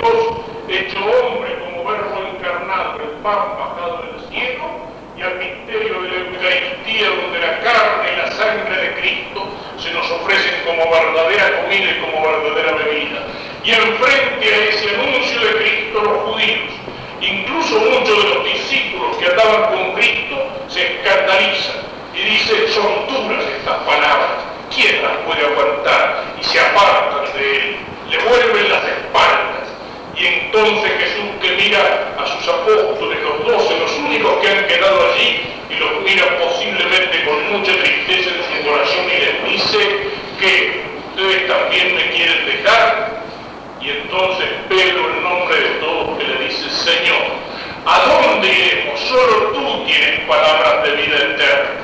Dios, hecho hombre como verbo encarnado, el pan bajado del cielo, y al misterio de la Eucaristía, donde la carne y la sangre de Cristo se nos ofrecen como verdadera comida y como verdadera bebida. Y enfrente a ese anuncio de Cristo los judíos, incluso muchos de los discípulos que andaban con Cristo, se escandalizan y dicen, son duras estas palabras, ¿quién las puede aguantar? Y se apartan de él, le vuelven. Y entonces Jesús que mira a sus apóstoles, los doce, los únicos que han quedado allí, y los mira posiblemente con mucha tristeza en su corazón y les dice que ustedes también me quieren dejar. Y entonces Pedro, en nombre de todos, que le dice, Señor, ¿a dónde iremos? Solo tú tienes palabras de vida eterna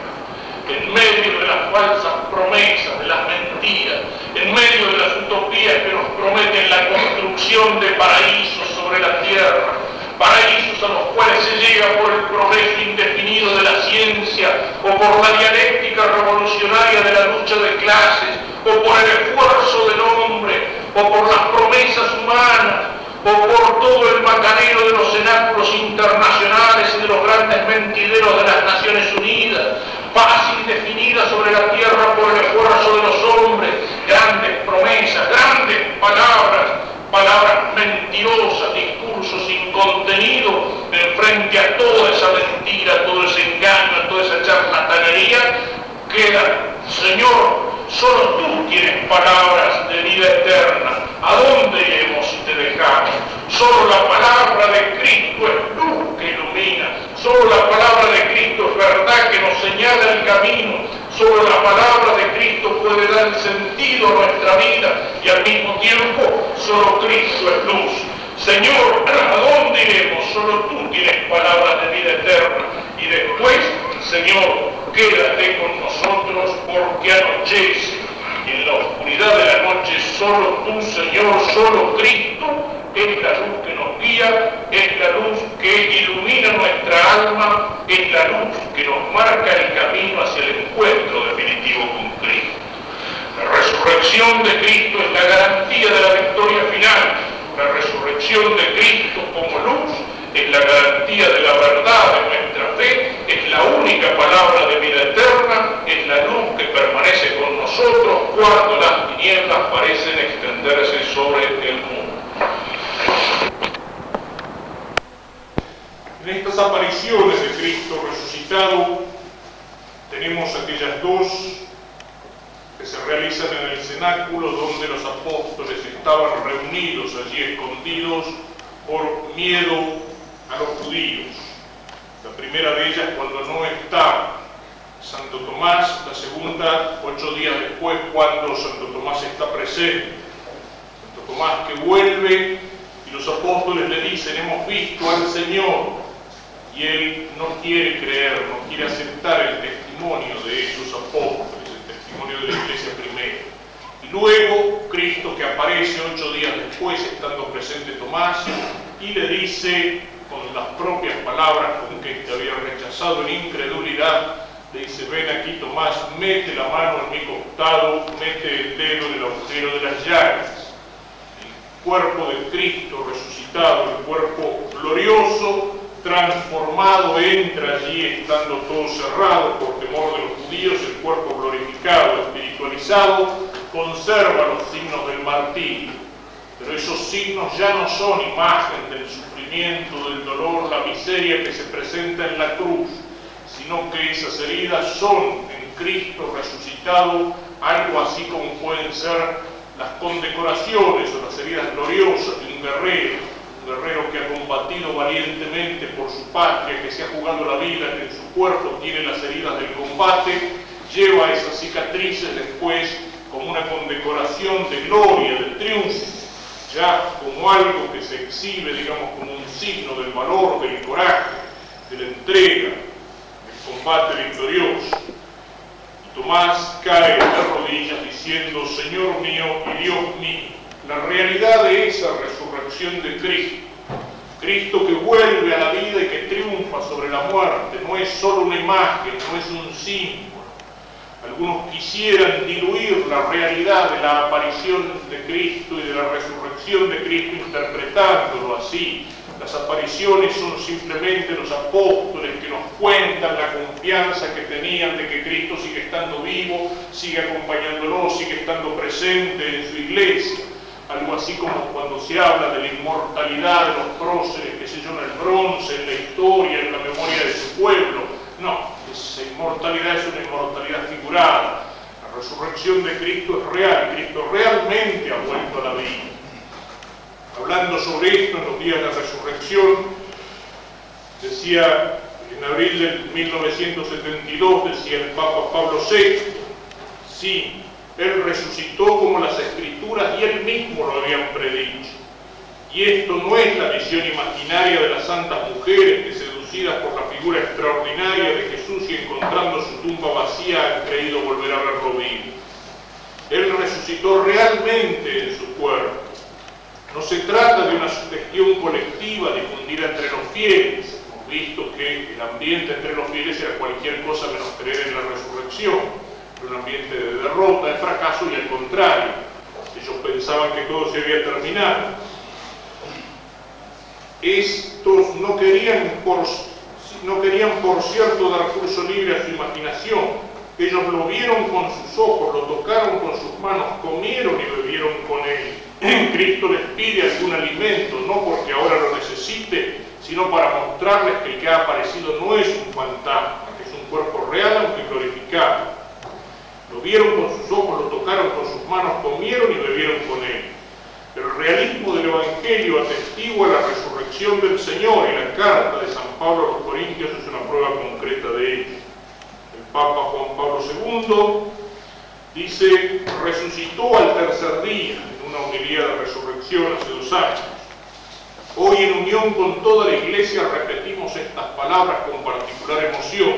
en medio de las falsas promesas, de las mentiras, en medio de las utopías que nos prometen la construcción de paraísos sobre la tierra, paraísos a los cuales se llega por el progreso indefinido de la ciencia o por la dialéctica revolucionaria de la lucha de clases o por el esfuerzo del hombre o por las promesas humanas o por todo el macanero de los cenáculos internacionales y de los grandes mentideros de las Naciones Unidas paz indefinida sobre la tierra por el esfuerzo de los hombres, grandes promesas, grandes palabras, palabras mentirosas, discursos sin contenido, frente a toda esa mentira, todo ese engaño, toda esa charlatanería, queda, Señor, solo tú tienes palabras de vida eterna. ¿A dónde iremos si te dejamos? Solo la palabra de Cristo es luz que ilumina. Solo la palabra de Cristo es verdad que nos señala el camino. Solo la palabra de Cristo puede dar sentido a nuestra vida y al mismo tiempo solo Cristo es luz. Señor, ¿a dónde iremos? Solo tú tienes palabras de vida eterna. Y después, Señor, quédate con nosotros porque anochece. En la oscuridad de la noche solo tú, Señor, solo Cristo es la luz que nos guía, es la luz que ilumina nuestra alma, es la luz que nos marca el camino hacia el encuentro definitivo con Cristo. La resurrección de Cristo es la garantía de la victoria final. La resurrección de Cristo como luz es la garantía de la verdad palabra de vida eterna, es la luz que permanece con nosotros cuando las tinieblas parecen extenderse sobre el mundo. En estas apariciones de Cristo resucitado tenemos aquellas dos que se realizan en el cenáculo donde los apóstoles estaban reunidos allí escondidos por miedo a los judíos. La primera de ellas cuando no está Santo Tomás, la segunda ocho días después cuando Santo Tomás está presente. Santo Tomás que vuelve y los apóstoles le dicen, hemos visto al Señor y él no quiere creer, no quiere aceptar el testimonio de esos apóstoles, el testimonio de la iglesia primera. Y luego Cristo que aparece ocho días después, estando presente Tomás, y le dice con las propias palabras con que te había rechazado en incredulidad, dice, ven aquí Tomás, mete la mano en mi costado, mete el dedo en el agujero de las llagas. El cuerpo de Cristo resucitado, el cuerpo glorioso, transformado entra allí estando todo cerrado por temor de los judíos, el cuerpo glorificado, espiritualizado, conserva los signos del martirio. Pero esos signos ya no son imagen del sufrimiento, del dolor, la miseria que se presenta en la cruz, sino que esas heridas son en Cristo resucitado algo así como pueden ser las condecoraciones o las heridas gloriosas de un guerrero guerrero que ha combatido valientemente por su patria, que se ha jugado la vida, que en su cuerpo tiene las heridas del combate, lleva esas cicatrices después como una condecoración de gloria, de triunfo, ya como algo que se exhibe, digamos, como un signo del valor, del coraje, de la entrega, del combate victorioso. Tomás cae de rodillas diciendo, Señor mío y Dios mío, la realidad de esa resurrección de Cristo. Cristo que vuelve a la vida y que triunfa sobre la muerte, no es solo una imagen, no es un símbolo. Algunos quisieran diluir la realidad de la aparición de Cristo y de la resurrección de Cristo interpretándolo así. Las apariciones son simplemente los apóstoles que nos cuentan la confianza que tenían de que Cristo sigue estando vivo, sigue acompañándonos, sigue estando presente en su iglesia. Algo así como cuando se habla de la inmortalidad de los próceres, que sé yo, en el bronce, en la historia, en la memoria de su pueblo. No, esa inmortalidad es una inmortalidad figurada. La resurrección de Cristo es real, Cristo realmente ha vuelto a la vida. Hablando sobre esto en los días de la resurrección, decía en abril de 1972, decía el Papa Pablo VI, sí, Él resucitó como las escrituras y Él mismo lo habían predicho. Y esto no es la visión imaginaria de las santas mujeres que seducidas por la figura extraordinaria de Jesús y encontrando su tumba vacía han creído volver a verlo vivo. Él resucitó realmente en su cuerpo. No se trata de una sugestión colectiva difundida entre los fieles. Hemos visto que el ambiente entre los fieles era cualquier cosa menos creer en la resurrección. Era un ambiente de derrota, de fracaso y al contrario. Ellos pensaban que todo se había terminado estos no querían, por, no querían, por cierto, dar curso libre a su imaginación. Ellos lo vieron con sus ojos, lo tocaron con sus manos, comieron y bebieron con él. Cristo les pide algún alimento, no porque ahora lo necesite, sino para mostrarles que el que ha aparecido no es un fantasma, que es un cuerpo real aunque glorificado. Lo vieron con sus ojos, lo tocaron con sus manos, comieron y bebieron con él. El realismo del Evangelio atestigua la resurrección del Señor y la carta de San Pablo a los Corintios es una prueba concreta de ello. Papa Juan Pablo II dice, resucitó al tercer día en una homilía de resurrección hace dos años. Hoy en unión con toda la Iglesia repetimos estas palabras con particular emoción.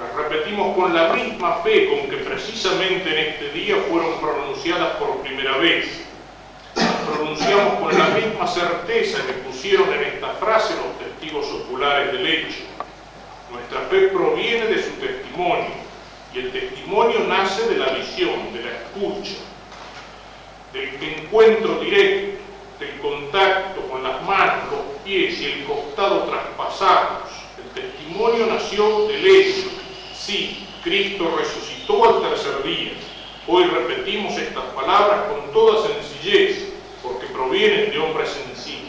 Las repetimos con la misma fe con que precisamente en este día fueron pronunciadas por primera vez pronunciamos con la misma certeza que pusieron en esta frase los testigos oculares del hecho. Nuestra fe proviene de su testimonio y el testimonio nace de la visión, de la escucha, del encuentro directo, del contacto con las manos, los pies y el costado traspasados. El testimonio nació del hecho. Sí, Cristo resucitó al tercer día. Hoy repetimos estas palabras con toda sencillez porque provienen de hombres sencillos,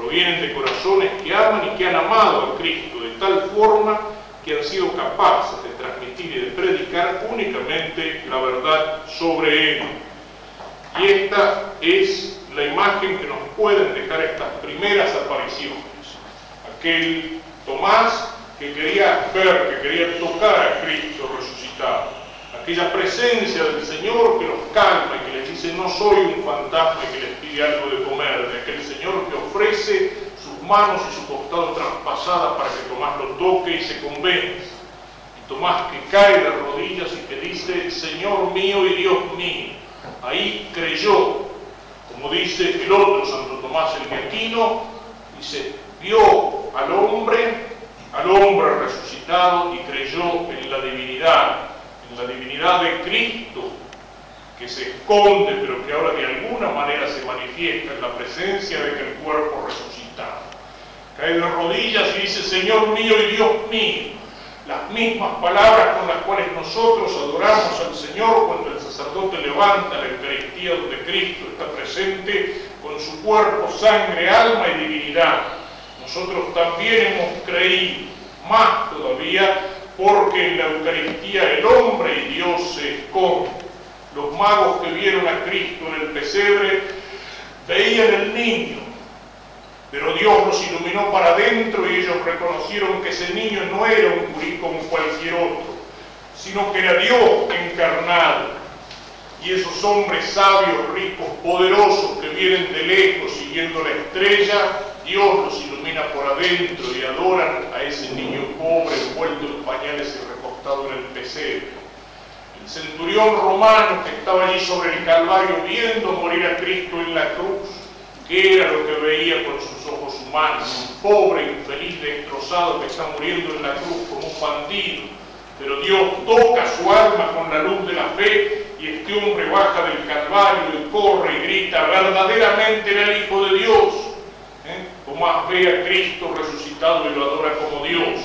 provienen de corazones que aman y que han amado a Cristo de tal forma que han sido capaces de transmitir y de predicar únicamente la verdad sobre Él. Y esta es la imagen que nos pueden dejar estas primeras apariciones. Aquel Tomás que quería ver, que quería tocar a Cristo resucitado aquella presencia del Señor que los calma y que les dice no soy un fantasma y que les pide algo de comer, de aquel Señor que ofrece sus manos y su costado traspasadas para que Tomás lo toque y se convence. Y Tomás que cae de rodillas y que dice, Señor mío y Dios mío, ahí creyó, como dice el otro Santo Tomás el Aquino, dice, vio al hombre, al hombre resucitado y creyó en la divinidad la divinidad de Cristo, que se esconde, pero que ahora de alguna manera se manifiesta en la presencia de que el cuerpo resucitado. Cae de rodillas y dice, Señor mío y Dios mío, las mismas palabras con las cuales nosotros adoramos al Señor cuando el sacerdote levanta la Eucaristía donde Cristo está presente con su cuerpo, sangre, alma y divinidad. Nosotros también hemos creído, más todavía, porque en la Eucaristía el hombre y Dios se esconden. Los magos que vieron a Cristo en el pesebre veían el niño, pero Dios los iluminó para adentro y ellos reconocieron que ese niño no era un gurí como cualquier otro, sino que era Dios encarnado. Y esos hombres sabios, ricos, poderosos que vienen de lejos siguiendo la estrella, Dios los ilumina por adentro y adoran a ese niño pobre envuelto en pañales y recostado en el pesebre. El centurión romano que estaba allí sobre el Calvario viendo morir a Cristo en la cruz, ¿qué era lo que veía con sus ojos humanos? Un pobre infeliz destrozado que está muriendo en la cruz como un bandido. Pero Dios toca su alma con la luz de la fe y este hombre baja del Calvario y corre y grita, verdaderamente era el Hijo de Dios. Tomás ve a Cristo resucitado y lo adora como Dios.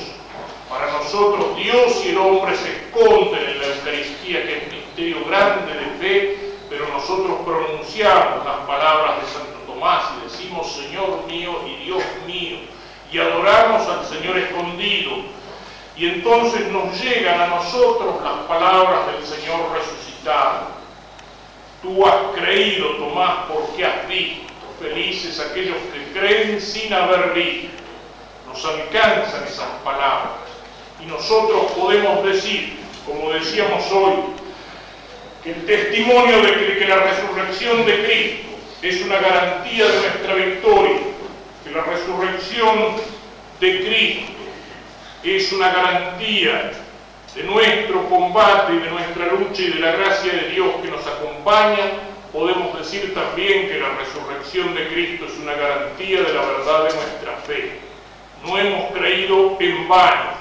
Para nosotros Dios y el hombre se esconden en la Eucaristía, que es misterio grande de fe, pero nosotros pronunciamos las palabras de Santo Tomás y decimos Señor mío y Dios mío, y adoramos al Señor escondido. Y entonces nos llegan a nosotros las palabras del Señor resucitado. Tú has creído, Tomás, porque has visto. Felices aquellos que creen sin haber visto. Nos alcanzan esas palabras. Y nosotros podemos decir, como decíamos hoy, que el testimonio de que, la resurrección de Cristo es una garantía de nuestra victoria, que la resurrección de Cristo es una garantía de nuestro combate y de nuestra lucha y de la gracia de Dios que nos acompaña, podemos decir también que la resurrección de Cristo es una garantía de la verdad de nuestra fe. No hemos creído en vano.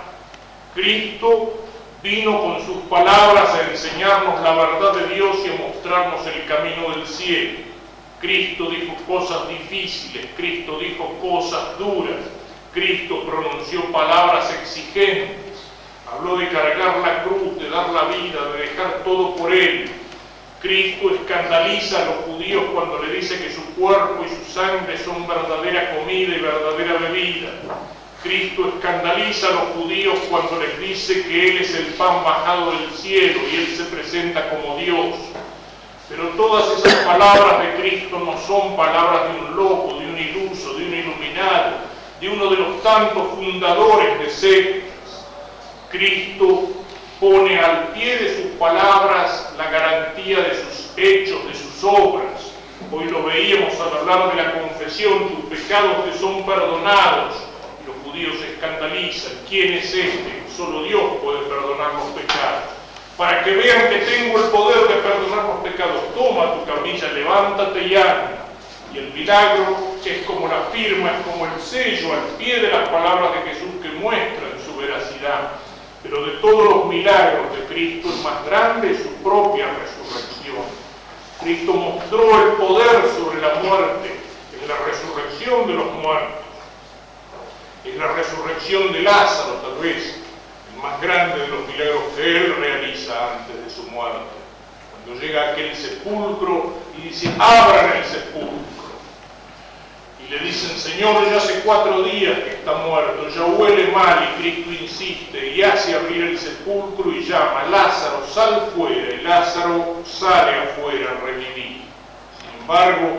Cristo vino con sus palabras a enseñarnos la verdad de Dios y a mostrarnos el camino del cielo. Cristo dijo cosas difíciles, Cristo dijo cosas duras, Cristo pronunció palabras exigentes, habló de cargar la cruz, de dar la vida, de dejar todo por Él. Cristo escandaliza a los judíos cuando le dice que su cuerpo y su sangre son verdadera comida y verdadera bebida. Cristo escandaliza a los judíos cuando les dice que Él es el pan bajado del cielo y Él se presenta como Dios. Pero todas esas palabras de Cristo no son palabras de un loco, de un iluso, de un iluminado, de uno de los tantos fundadores de sectas. Cristo pone al pie de sus palabras la garantía de sus hechos, de sus obras. Hoy lo veíamos al hablar de la confesión, tus pecados te son perdonados judíos se escandalizan. ¿Quién es este? Solo Dios puede perdonar los pecados. Para que vean que tengo el poder de perdonar los pecados, toma tu camilla, levántate y anda. Y el milagro es como la firma, es como el sello al pie de las palabras de Jesús que muestran su veracidad. Pero de todos los milagros de Cristo, el más grande es su propia resurrección. Cristo mostró el poder sobre la muerte en la resurrección de los muertos es la resurrección de Lázaro, tal vez, el más grande de los milagros que él realiza antes de su muerte. Cuando llega aquel sepulcro y dice, abran el sepulcro. Y le dicen, Señor, ya hace cuatro días que está muerto, ya huele mal, y Cristo insiste y hace abrir el sepulcro y llama, Lázaro, sal fuera, y Lázaro sale afuera, revivir. Sin embargo,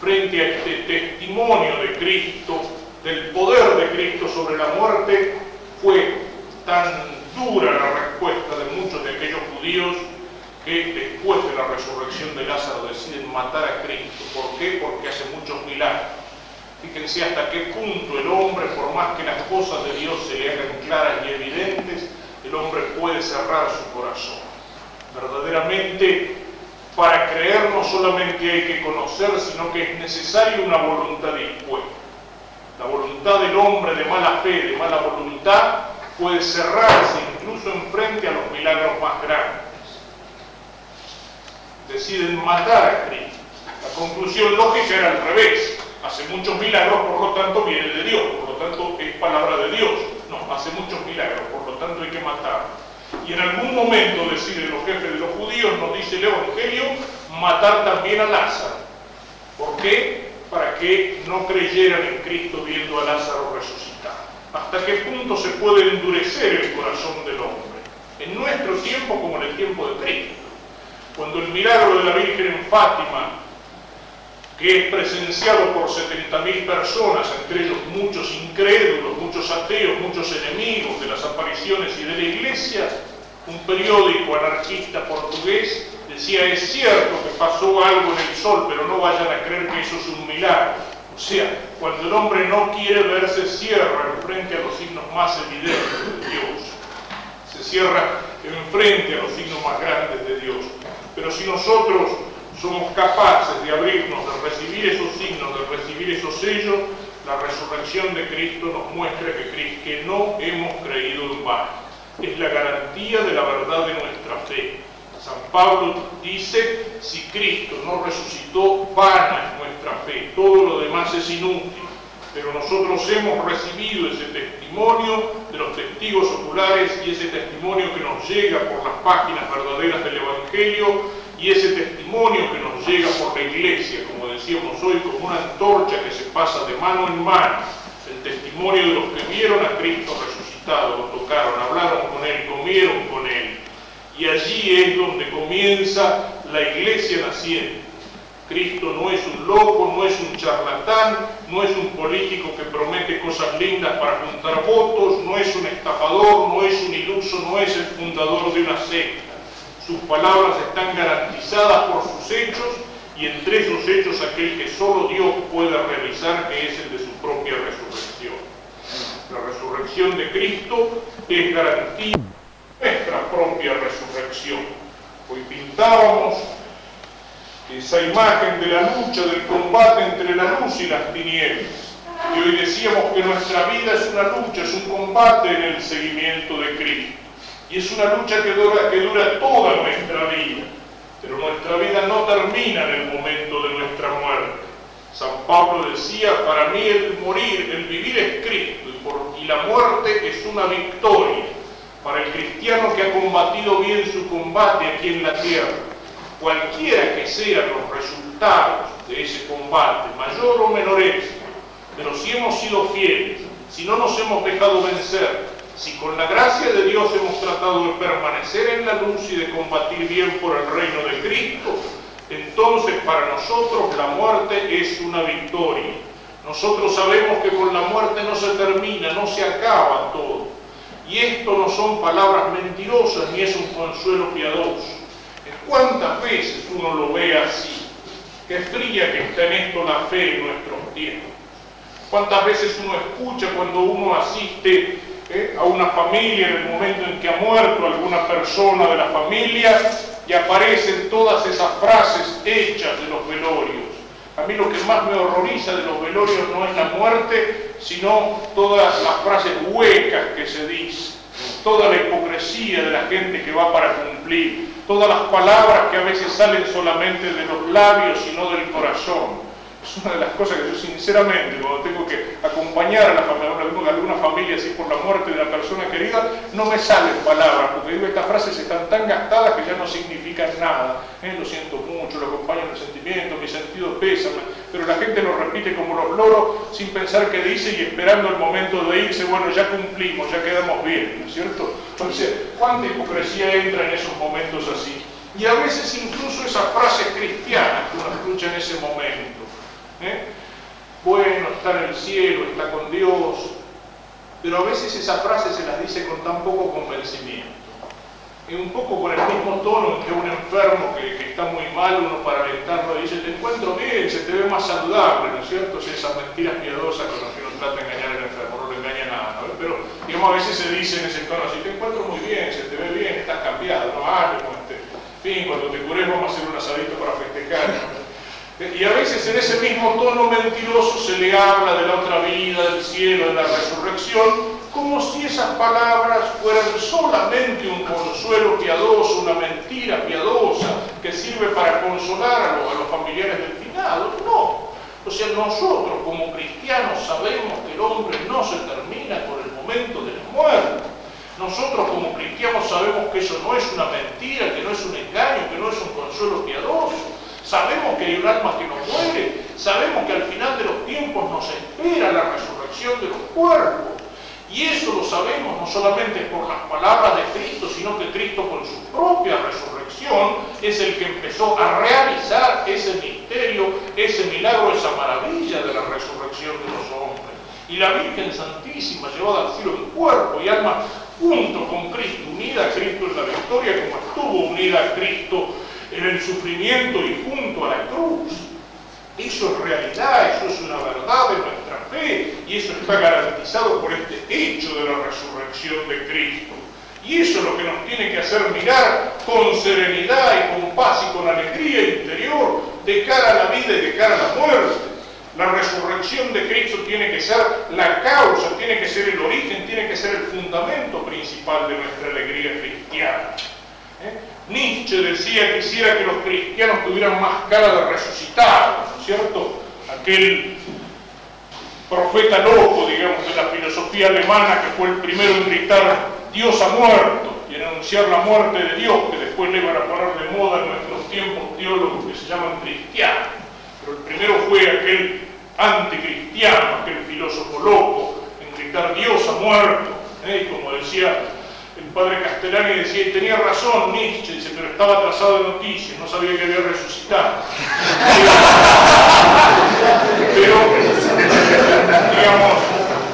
frente a este testimonio de Cristo, del poder de Cristo sobre la muerte, fue tan dura la respuesta de muchos de aquellos judíos que después de la resurrección de Lázaro deciden matar a Cristo. ¿Por qué? Porque hace muchos milagros. Fíjense hasta qué punto el hombre, por más que las cosas de Dios se le hagan claras y evidentes, el hombre puede cerrar su corazón. Verdaderamente, para creer no solamente hay que conocer, sino que es necesaria una voluntad dispuesta. La voluntad del hombre de mala fe, de mala voluntad, puede cerrarse incluso en frente a los milagros más grandes. Deciden matar a Cristo. La conclusión lógica era al revés. Hace muchos milagros, por lo tanto viene de Dios, por lo tanto es palabra de Dios. No, hace muchos milagros, por lo tanto hay que matar. Y en algún momento deciden los jefes de los judíos, nos dice el Evangelio, matar también a Lázaro. ¿Por qué? para que no creyeran en Cristo viendo a Lázaro resucitar. ¿Hasta qué punto se puede endurecer el corazón del hombre? En nuestro tiempo como en el tiempo de Cristo. Cuando el milagro de la Virgen en Fátima, que es presenciado por 70.000 personas, entre ellos muchos incrédulos, muchos ateos, muchos enemigos de las apariciones y de la Iglesia, un periódico anarquista portugués decía, es cierto que pasó algo en el sol, pero no vayan a creer que eso es un milagro. O sea, cuando el hombre no quiere verse cierra en frente a los signos más evidentes de Dios. Se cierra en frente a los signos más grandes de Dios. Pero si nosotros somos capaces de abrirnos, de recibir esos signos, de recibir esos sellos, la resurrección de Cristo nos muestra que, no hemos creído en vano. es la garantía de la verdad de nuestra fe. San Pablo dice, si Cristo no resucitó, vana es nuestra fe, todo lo demás es inútil. Pero nosotros hemos recibido ese testimonio de los testigos oculares y ese testimonio que nos llega por las páginas verdaderas del Evangelio y ese testimonio que nos llega por la iglesia, como decíamos hoy, como una antorcha que se pasa de mano en mano, el testimonio de los que vieron a Cristo resucitado, lo tocaron, hablaron con Él, comieron con Él. Y allí es donde comienza la iglesia naciente. Cristo no es un loco, no es un charlatán, no es un político que promete cosas lindas para juntar votos, no es un estafador, no es un iluso, no es el fundador de una secta. Sus palabras están garantizadas por sus hechos y entre esos hechos aquel que solo Dios puede realizar, que es el de su propia resurrección. La resurrección de Cristo es garantía de nuestra propia resurrección. Hoy pintábamos esa imagen de la lucha, del combate entre la luz y las tinieblas. Y hoy decíamos que nuestra vida es una lucha, es un combate en el seguimiento de Cristo. Y es una lucha que dura, que dura toda nuestra vida. Pero nuestra vida no termina en el momento de nuestra muerte. San Pablo decía, para mí el morir, el vivir es Cristo y, por, y la muerte es una victoria para el cristiano que ha combatido bien su combate aquí en la tierra cualquiera que sean los resultados de ese combate, mayor o menor éxito, pero si hemos sido fieles, si no nos hemos dejado vencer, si con la gracia de Dios hemos tratado de permanecer en la luz y de combatir bien por el reino de Cristo, entonces para nosotros la muerte es una victoria. Nosotros sabemos que con la muerte no se termina, no se acaba todo. Y esto no son palabras mentirosas ni es un consuelo piadoso. ¿Cuántas veces uno lo ve así? Qué fría que está en esto la fe en nuestros tiempos. ¿Cuántas veces uno escucha cuando uno asiste eh, a una familia en el momento en que ha muerto alguna persona de la familia y aparecen todas esas frases hechas de los velorios? A mí lo que más me horroriza de los velorios no es la muerte, sino todas las frases huecas que se dicen, toda la hipocresía de la gente que va para cumplir, todas las palabras que a veces salen solamente de los labios y no del corazón. Es una de las cosas que yo sinceramente, cuando tengo que acompañar a, la familia, alguna familia así por la muerte de una persona querida, no me salen palabras, porque digo, estas frases están tan gastadas que ya no significan nada. ¿eh? Lo siento mucho, lo acompaño en el sentimiento, mi sentido pésame, pero la gente lo repite como los loros sin pensar qué dice y esperando el momento de irse, bueno, ya cumplimos, ya quedamos bien, ¿no es cierto? Entonces, ¿cuánta hipocresía entra en esos momentos así? Y a veces incluso esas frases cristianas que uno escucha en ese momento. ¿Eh? Bueno, está en el cielo, está con Dios, pero a veces esa frase se las dice con tan poco convencimiento. Y un poco con el mismo tono que un enfermo que, está muy mal, uno para alentarlo dice, te encuentro bien, se te ve más saludable, ¿no es cierto? Si esas mentiras piadosas con las que uno trata de engañar al enfermo, no lo engaña nada, ¿no? Pero, digamos, a veces se dice en ese tono así, te encuentro muy bien, se te ve bien, estás cambiado, no ánimo, este, fin, cuando te cures vamos a hacer un asadito para festejar. Y a veces en ese mismo tono mentiroso se le habla de la otra vida, del cielo, de la resurrección, como si esas palabras fueran solamente un consuelo piadoso, una mentira piadosa que sirve para consolar a los, familiares del finado. No. O sea, nosotros como cristianos sabemos que el hombre no se termina por el momento de la muerte. Nosotros como cristianos sabemos que eso no es una mentira, que no es un engaño, que no es un consuelo piadoso. Sabemos que hay un alma que no muere, sabemos que al final de los tiempos nos espera la resurrección de los cuerpos. Y eso lo sabemos no solamente por las palabras de Cristo, sino que Cristo con su propia resurrección es el que empezó a realizar ese misterio, ese milagro, esa maravilla de la resurrección de los hombres. Y la Virgen Santísima llevada al cielo en cuerpo y alma junto con Cristo, unida a Cristo en la victoria, como estuvo unida a Cristo en el sufrimiento y junto a la cruz. Eso es realidad, eso es una verdad de nuestra fe y eso está garantizado por este hecho de la resurrección de Cristo. Y eso es lo que nos tiene que hacer mirar con serenidad y con paz y con alegría interior de cara a la vida y de cara a la muerte. La resurrección de Cristo tiene que ser la causa, tiene que ser el origen, tiene que ser el fundamento principal de nuestra alegría cristiana. ¿Eh? Nietzsche decía quisiera que los cristianos tuvieran más cara de resucitados, ¿no es cierto? Aquel profeta loco, digamos, de la filosofía alemana que fue el primero en gritar Dios ha muerto y en anunciar la muerte de Dios, que después le iban a poner de moda en nuestros tiempos teólogos que se llaman cristianos. Pero el primero fue aquel anticristiano, aquel filósofo loco, en gritar Dios ha muerto. ¿eh? Y como decía padre Castellani, decía, tenía razón Nietzsche, dice, pero estaba atrasado de noticias, no sabía que había resucitado. pero, digamos,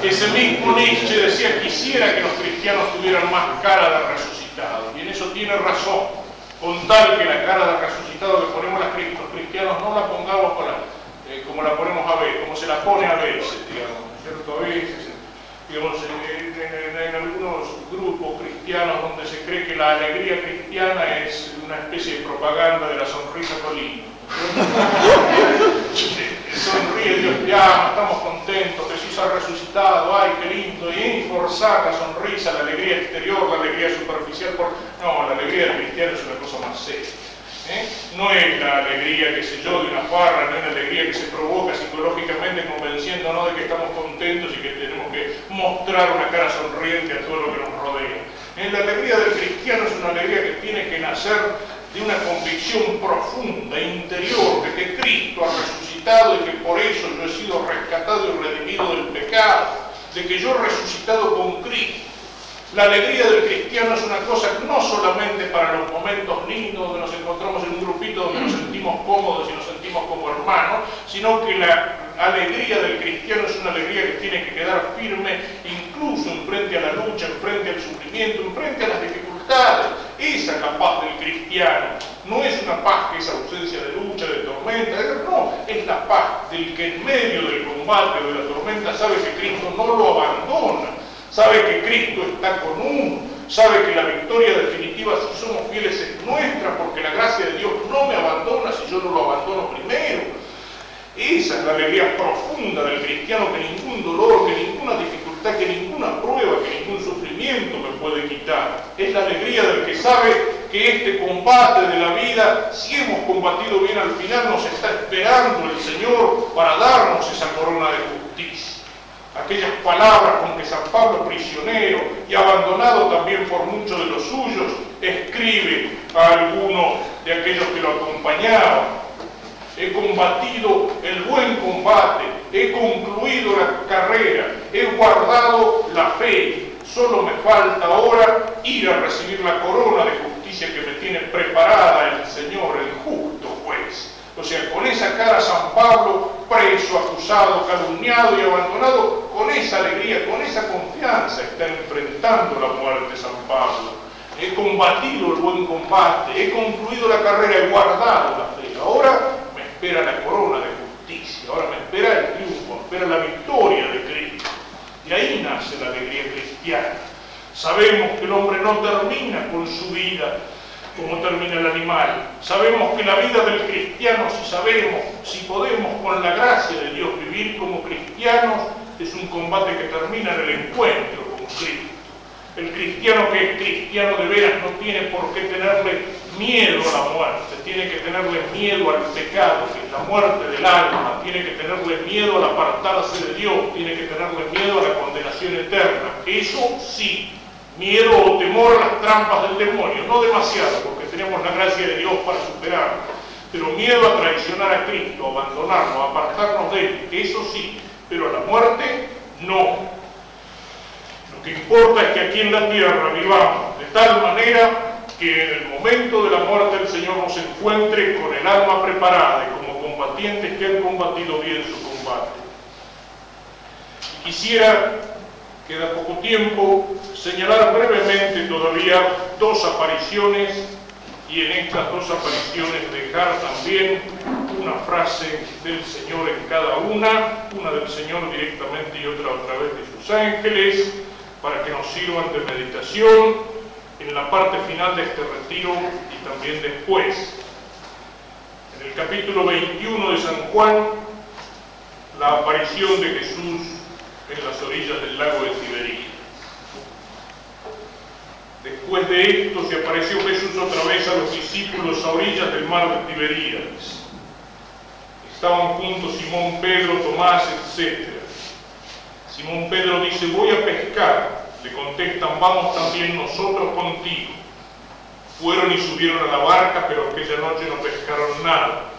ese mismo Nietzsche decía, quisiera que los cristianos tuvieran más cara de resucitado. Y en eso tiene razón. Con tal que la cara de resucitado que ponemos los cristianos no la pongamos eh, como la ponemos a veces, como se la pone a veces, digamos, ¿cierto? A veces, en, algunos grupos cristianos donde se cree que la alegría cristiana es una especie de propaganda de la sonrisa colina. Sonríe, Dios te ama, estamos contentos, Jesús ha resucitado, ay, qué lindo, y forzar la sonrisa, la alegría exterior, la alegría superficial. Por... No, la alegría del cristiano es una cosa más seria. ¿Eh? No es la alegría, que se yo, de una farra, no es la alegría que se provoca psicológicamente convenciéndonos de que estamos contentos y que tenemos que mostrar una cara sonriente a todo lo que nos rodea. ¿Eh? La alegría del cristiano es una alegría que tiene que nacer de una convicción profunda, interior, de que Cristo ha resucitado y que por eso yo he sido rescatado y redimido del pecado, de que yo he resucitado con Cristo. La alegría del cristiano es una cosa no solamente para los momentos lindos donde nos encontramos en un grupito donde nos sentimos cómodos y nos sentimos como hermanos, sino que la alegría del cristiano es una alegría que tiene que quedar firme incluso en frente a la lucha, en frente al sufrimiento, en frente a las dificultades. Esa es la paz del cristiano. No es una paz que es ausencia de lucha, de tormenta, no, es la paz del que en medio del combate o de la tormenta sabe que Cristo no lo abandona, sabe que Cristo está con uno, sabe que la victoria definitiva si somos fieles es nuestra porque la gracia de Dios no me abandona si yo no lo abandono primero. Esa es la alegría profunda del cristiano que ningún dolor, que ninguna dificultad, que ninguna prueba, que ningún sufrimiento me puede quitar. Es la alegría del que sabe que este combate de la vida, si hemos combatido bien al final, nos está esperando el Señor para darnos esa corona de justicia. Aquellas palabras con que San Pablo, prisionero y abandonado también por muchos de los suyos, escribe a algunos de aquellos que lo acompañaban he combatido el buen combate, he concluido la carrera, he guardado la fe. Solo me falta ahora ir a recibir la corona de justicia que me tiene preparada el Señor, el justo juez. O sea, con esa cara San Pablo, preso, acusado, calumniado y abandonado, con esa alegría, con esa confianza está enfrentando la muerte San Pablo. He combatido el buen combate, he concluido la carrera, he guardado la fe. Ahora espera la corona de justicia, ahora me espera el triunfo, me espera la victoria de Cristo. Y ahí nace la alegría cristiana. Sabemos que el hombre no termina con su vida como termina el animal. Sabemos que la vida del cristiano, si sabemos, si podemos con la gracia de Dios vivir como cristianos, es un combate que termina en el encuentro con Cristo. El cristiano que es cristiano de veras no tiene por qué tenerle miedo a la muerte, tiene que tenerle miedo al pecado, que es la muerte del alma, tiene que tenerle miedo al apartarse de Dios, tiene que tenerle miedo a la condenación eterna. Eso sí, miedo o temor a las trampas del demonio, no demasiado, porque tenemos la gracia de Dios para superarlo, pero miedo a traicionar a Cristo, abandonarlo, apartarnos de Él, eso sí, pero a la muerte no. Lo que importa es que aquí en la tierra vivamos de tal manera que en el momento de la muerte el Señor nos encuentre con el alma preparada y como combatientes que han combatido bien su combate. Y quisiera, queda poco tiempo, señalar brevemente todavía dos apariciones y en estas dos apariciones dejar también una frase del Señor en cada una, una del Señor directamente y otra a través de sus ángeles, para que nos sirvan de meditación en la parte final de este retiro y también después. En el capítulo 21 de San Juan, la aparición de Jesús en las orillas del lago de Tibería. Después de esto se apareció Jesús otra vez a los discípulos a orillas del mar de Tiberíades. Estaban juntos Simón, Pedro, Tomás, etc. Simón Pedro dice, voy a pescar. Le contestan, vamos también nosotros contigo. Fueron y subieron a la barca, pero aquella noche no pescaron nada.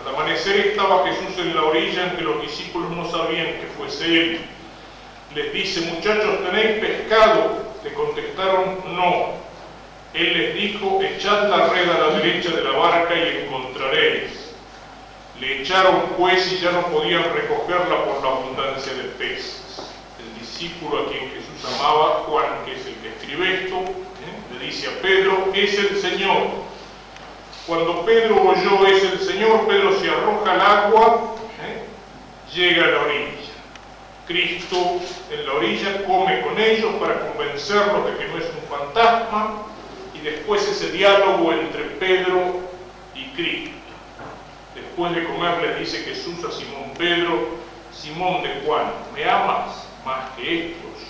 Al amanecer estaba Jesús en la orilla en que los discípulos no sabían que fuese él. Les dice, muchachos, ¿tenéis pescado? Le contestaron, no. Él les dijo, echad la red a la derecha de la barca y encontraréis. Le echaron pues y ya no podían recogerla por la abundancia de peces. El discípulo a quien Jesús amaba, Juan, que es el que escribe esto, ¿eh? le dice a Pedro, es el Señor. Cuando Pedro oyó es el Señor, Pedro se arroja al agua, ¿eh? llega a la orilla. Cristo en la orilla come con ellos para convencerlos de que no es un fantasma y después ese diálogo entre Pedro y Cristo. Después de comer le dice Jesús a Simón Pedro, Simón de Juan, ¿me amas más que estos?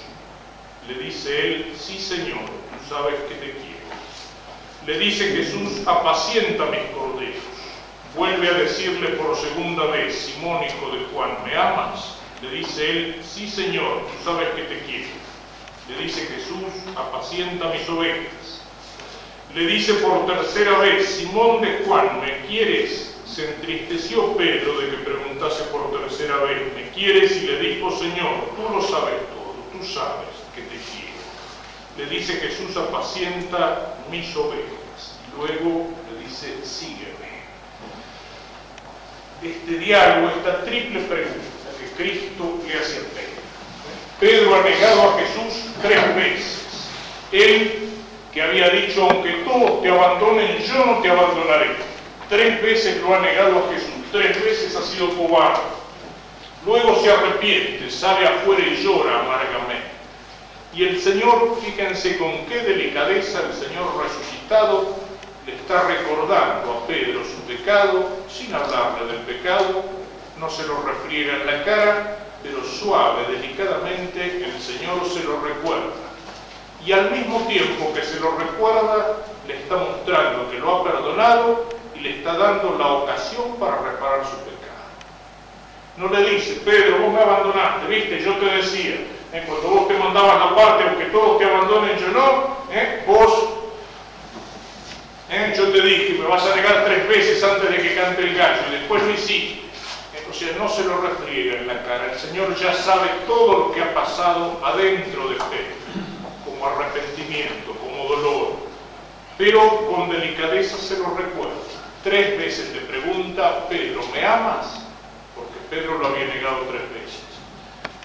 Le dice él, sí Señor, tú sabes que te quiero. Le dice Jesús, apacienta mis corderos. Vuelve a decirle por segunda vez, Simón hijo de Juan, ¿me amas? Le dice él, sí Señor, tú sabes que te quiero. Le dice Jesús, apacienta mis ovejas. Le dice por tercera vez, Simón de Juan, ¿me quieres? Se entristeció Pedro de que preguntase por tercera vez, ¿me quieres? Y le dijo, Señor, tú lo sabes todo, tú sabes que te quiero. Le dice Jesús, apacienta mis ovejas. Y luego le dice, sígueme. Este diálogo, esta triple pregunta que Cristo le hace a Pedro. Pedro ha negado a Jesús tres veces. Él que había dicho, aunque todos te abandonen, yo no te abandonaré. Tres veces lo ha negado a Jesús, tres veces ha sido cobarde. Luego se arrepiente, sale afuera y llora amargamente. Y el Señor, fíjense con qué delicadeza el Señor resucitado le está recordando a Pedro su pecado, sin hablarle del pecado, no se lo refriega en la cara, pero suave, delicadamente, el Señor se lo recuerda. Y al mismo tiempo que se lo recuerda, le está mostrando que lo ha perdonado y le está dando la ocasión para reparar su pecado. No le dice, Pedro, vos me abandonaste, viste, yo te decía, ¿eh? cuando vos te mandabas la parte, aunque todos te abandonen, yo no, ¿eh? vos, ¿eh? yo te dije, me vas a negar tres veces antes de que cante el gallo, y después lo hiciste. O sea, no se lo refriega en la cara, el Señor ya sabe todo lo que ha pasado adentro de Pedro, como arrepentimiento, como dolor, pero con delicadeza se lo recuerda. Tres veces le pregunta, Pedro, ¿me amas? Porque Pedro lo había negado tres veces.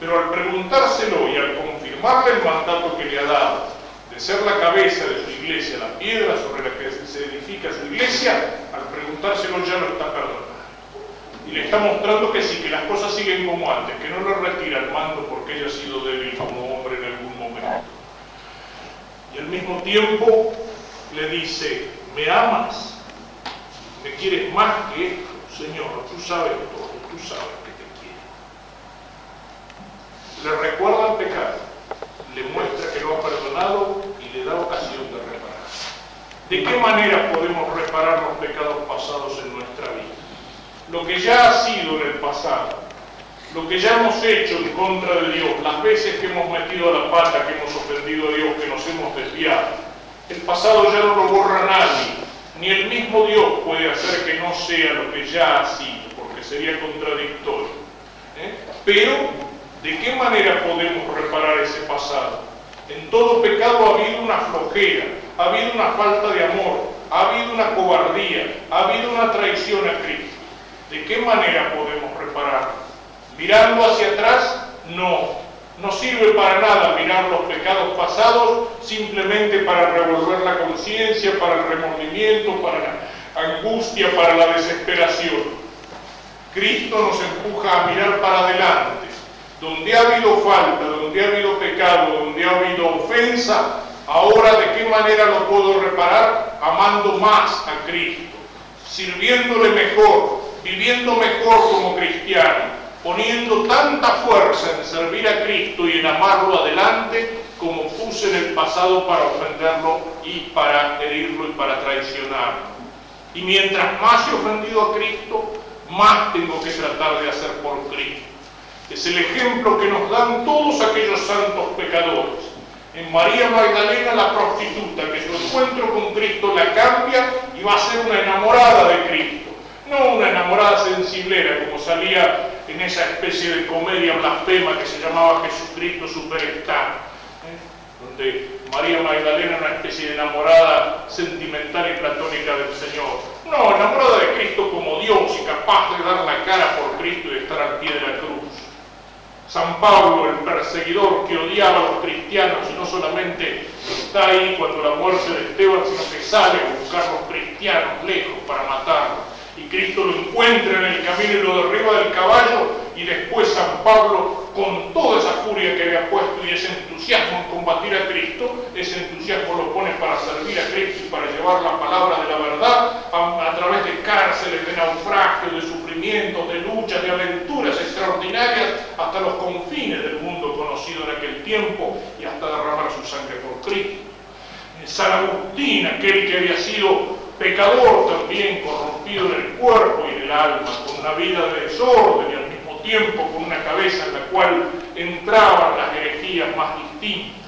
Pero al preguntárselo y al confirmarle el mandato que le ha dado de ser la cabeza de su iglesia, la piedra sobre la que se edifica su iglesia, al preguntárselo ya lo está perdonando. Y le está mostrando que sí, que las cosas siguen como antes, que no le retira el mando porque haya sido débil como hombre en algún momento. Y al mismo tiempo le dice, ¿me amas? ¿Me quieres más que esto? Señor, tú sabes todo, tú sabes. Le recuerda el pecado, le muestra que lo ha perdonado y le da ocasión de reparar. ¿De qué manera podemos reparar los pecados pasados en nuestra vida? Lo que ya ha sido en el pasado, lo que ya hemos hecho en contra de Dios, las veces que hemos metido la pata, que hemos ofendido a Dios, que nos hemos desviado, el pasado ya no lo borra nadie, ni el mismo Dios puede hacer que no sea lo que ya ha sido, porque sería contradictorio. ¿eh? Pero, ¿de qué manera podemos reparar ese pasado? En todo pecado ha habido una flojera, ha habido una falta de amor, ha habido una cobardía, ha habido una traición a Cristo. ¿De qué manera podemos repararlo? ¿Mirando hacia atrás? No. No sirve para nada mirar los pecados pasados simplemente para revolver la conciencia, para el remordimiento, para la angustia, para la desesperación. Cristo nos empuja a mirar para adelante. Donde ha habido falta, donde ha habido pecado, donde ha habido ofensa, ahora de qué manera lo puedo reparar? Amando más a Cristo, sirviéndole mejor, viviendo mejor como cristiano, poniendo tanta fuerza en servir a Cristo y en amarlo adelante como puse en el pasado para ofenderlo y para herirlo y para traicionarlo. Y mientras más he ofendido a Cristo, más tengo que tratar de hacer por Cristo. Es el ejemplo que nos dan todos aquellos santos pecadores. En María Magdalena, la prostituta, que su encuentro con Cristo la cambia y va a ser una enamorada de Cristo. No una enamorada sensiblera, como salía en esa especie de comedia blasfema que se llamaba Jesucristo Superstar donde María Magdalena una especie de enamorada sentimental y platónica del Señor. No, enamorada de Cristo como Dios y capaz de dar la cara por Cristo y de estar al pie de la cruz. San Pablo, el perseguidor que odiaba a los cristianos y no solamente está ahí cuando la muerte de Esteban, sino que sale a buscar a los cristianos lejos para matarlos y Cristo lo encuentra en el camino y lo derriba del caballo y después San Pablo con toda esa furia que había puesto y ese entusiasmo en combatir a Cristo, ese entusiasmo lo pone para servir a Cristo y para llevar la palabra de la verdad a, través de cárceles, de naufragios, de sufrimientos, de luchas, de aventuras extraordinarias hasta los confines del mundo conocido en aquel tiempo y hasta derramar su sangre por Cristo. San Agustín, aquel que había sido pecador también, corrompido en el cuerpo y en el alma, con una vida de desorden y tiempo con una cabeza en la cual entraban las herejías más distintas.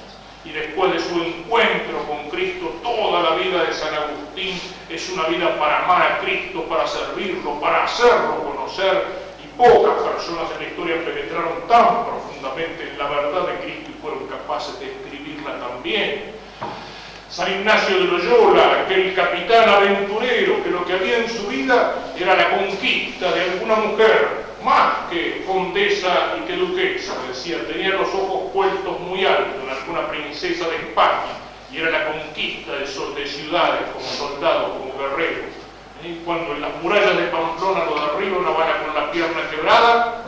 Y después de su encuentro con Cristo, toda la vida de San Agustín es una vida para amar a Cristo, para servirlo, para hacerlo conocer. Y pocas personas en la historia penetraron tan profundamente en la verdad de Cristo y fueron capaces de escribirla también San Ignacio de Loyola, aquel capitán aventurero que lo que había en su vida era la conquista de alguna mujer, más que condesa y que duquesa, decía, tenía los ojos puestos muy altos en alguna princesa de España, y era la conquista de, de ciudades como soldado, como guerrero. Y cuando en las murallas de Pamplona lo derriba una bala con la pierna quebrada,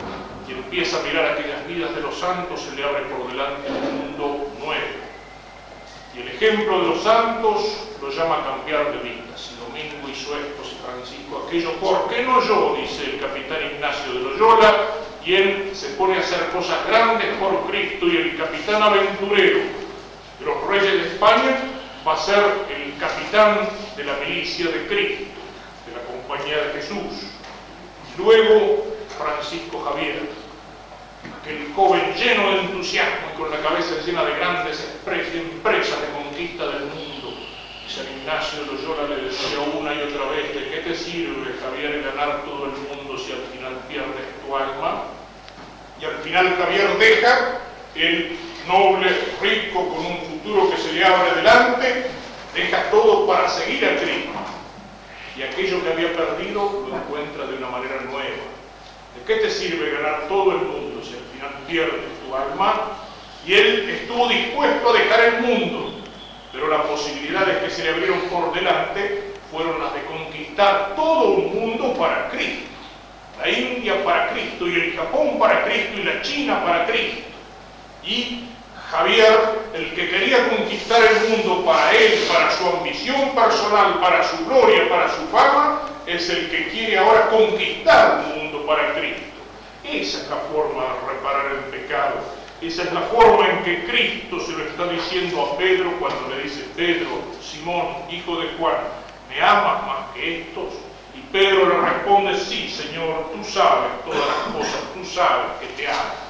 y empieza a mirar aquellas vidas de los santos, se le abre por delante un mundo nuevo el ejemplo de los santos lo llama cambiar de vida. Si Domingo hizo esto, si Francisco aquello, ¿por qué no yo? Dice el capitán Ignacio de Loyola, y él se pone a hacer cosas grandes por Cristo y el capitán aventurero de los reyes de España va a ser el capitán de la milicia de Cristo, de la compañía de Jesús. Luego Francisco Javier, aquel joven lleno de entusiasmo y con la cabeza llena de grandes empresas de conquista del mundo. Y San Ignacio Loyola le decía una y otra vez, ¿de qué te sirve, Javier, ganar todo el mundo si al final pierdes tu alma? Y al final Javier deja el noble, rico, con un futuro que se le abre delante, deja todo para seguir a Cristo. Y aquello que había perdido lo encuentra de una manera nueva. ¿De qué te sirve ganar todo el mundo si al final pierdes tu alma? Y él estuvo dispuesto a dejar el mundo, pero las posibilidades que se le abrieron por delante fueron las de conquistar todo un mundo para Cristo. La India para Cristo y el Japón para Cristo y la China para Cristo. Y Javier, el que quería conquistar el mundo para él, para su ambición personal, para su gloria, para su fama, es el que quiere ahora conquistar un mundo para Cristo. Esa es la forma de reparar el pecado. Esa es la forma en que Cristo se lo está diciendo a Pedro cuando le dice, Pedro, Simón, hijo de Juan, ¿me amas más que estos? Y Pedro le responde, sí, Señor, tú sabes todas las cosas, tú sabes que te amo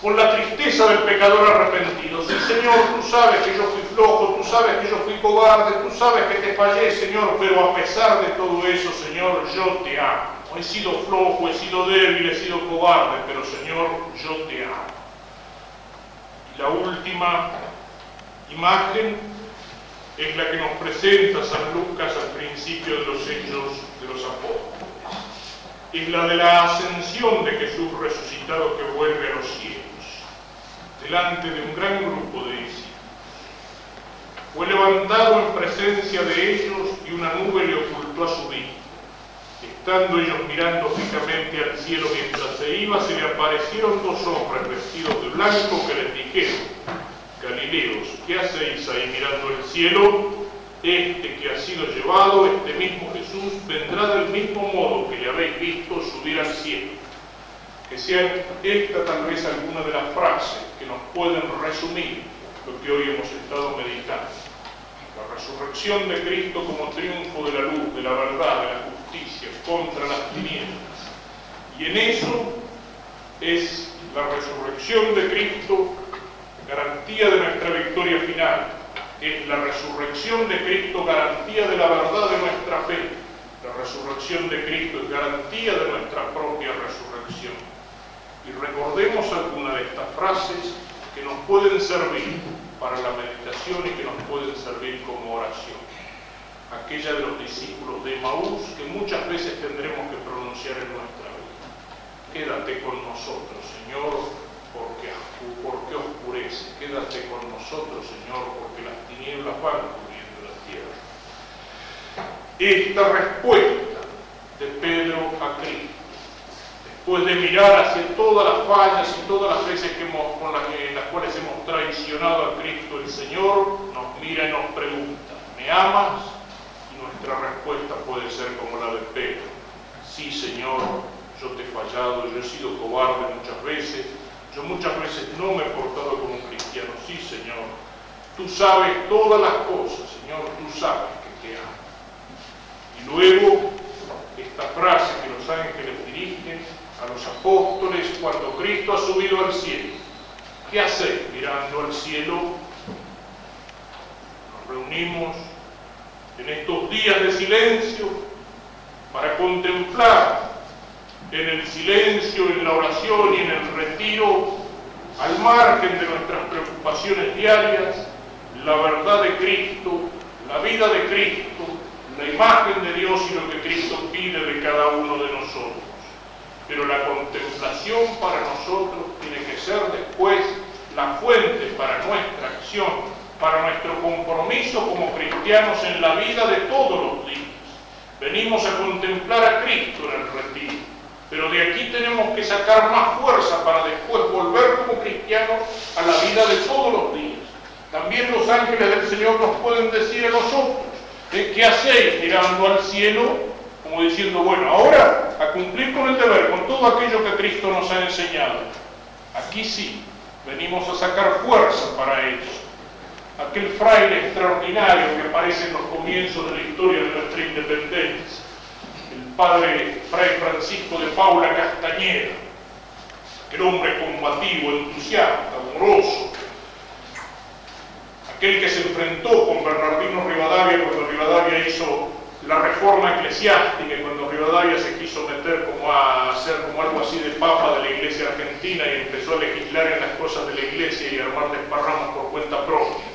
con la tristeza del pecador arrepentido. Sí, Señor, tú sabes que yo fui flojo, tú sabes que yo fui cobarde, tú sabes que te fallé, Señor, pero a pesar de todo eso, Señor, yo te amo. He sido flojo, he sido débil, he sido cobarde, pero Señor, yo te amo. Y la última imagen es la que nos presenta San Lucas al principio de los hechos de los apóstoles. Es la de la ascensión de Jesús resucitado que vuelve a los cielos delante de un gran grupo de discípulos. Fue levantado en presencia de ellos y una nube le ocultó a su vista. Estando ellos mirando fijamente al cielo mientras se iba, se le aparecieron dos hombres vestidos de blanco que les dijeron, Galileos, ¿qué hacéis ahí mirando el cielo? Este que ha sido llevado, este mismo Jesús, vendrá del mismo modo que le habéis visto subir al cielo que sea esta tal vez alguna de las frases que nos pueden resumir lo que hoy hemos estado meditando. La resurrección de Cristo como triunfo de la luz, de la verdad, de la justicia, contra las tinieblas. Y en eso es la resurrección de Cristo garantía de nuestra victoria final. Es la resurrección de Cristo garantía de la verdad de nuestra fe. La resurrección de Cristo es garantía de nuestra propia resurrección. Y recordemos alguna de estas frases que nos pueden servir para la meditación y que nos pueden servir como oración. Aquella de los discípulos de Maús que muchas veces tendremos que pronunciar en nuestra vida. Quédate con nosotros, Señor, porque, porque oscurece. Quédate con nosotros, Señor, porque las tinieblas van cubriendo la tierra. Esta respuesta de Pedro a Cristo después de mirar hacia todas las fallas y todas las veces que hemos, con las, cuales hemos traicionado a Cristo el Señor, nos mira y nos pregunta, ¿me amas? Nuestra respuesta puede ser como la de Pedro, sí Señor, yo te he fallado, yo he sido cobarde muchas veces, yo muchas veces no me he portado como un cristiano, sí Señor, tú sabes todas las cosas, Señor, tú sabes que te amo. Y luego, esta frase que los ángeles dirigen, a los apóstoles cuando Cristo ha subido al cielo. ¿Qué hacer mirando al cielo? Nos reunimos en estos días de silencio para contemplar en el silencio, en la oración y en el retiro, al margen de nuestras preocupaciones diarias, la verdad de Cristo, la vida de Cristo, la imagen de Dios y lo que Cristo pide de cada uno de nosotros. Pero la contemplación para nosotros tiene que ser después la fuente para nuestra acción, para nuestro compromiso como cristianos en la vida de todos los días. Venimos a contemplar a Cristo en el retiro, pero de aquí tenemos que sacar más fuerza para después volver como cristianos a la vida de todos los días. También los ángeles del Señor nos pueden decir a nosotros, ¿qué hacéis mirando al cielo? como diciendo, bueno, ahora a cumplir con el deber, con todo aquello que Cristo nos ha enseñado. Aquí sí, venimos a sacar fuerza para ello. Aquel fraile extraordinario que aparece en los comienzos de la historia de nuestra independencia, el padre Fray Francisco de Paula Castañeda, aquel hombre combativo, entusiasta, amoroso, aquel que se enfrentó con Bernardino Rivadavia cuando Rivadavia hizo la reforma eclesiástica, cuando Rivadavia se quiso meter como a hacer como algo así de papa de la iglesia argentina y empezó a legislar en las cosas de la iglesia y armar desparramos por cuenta propia.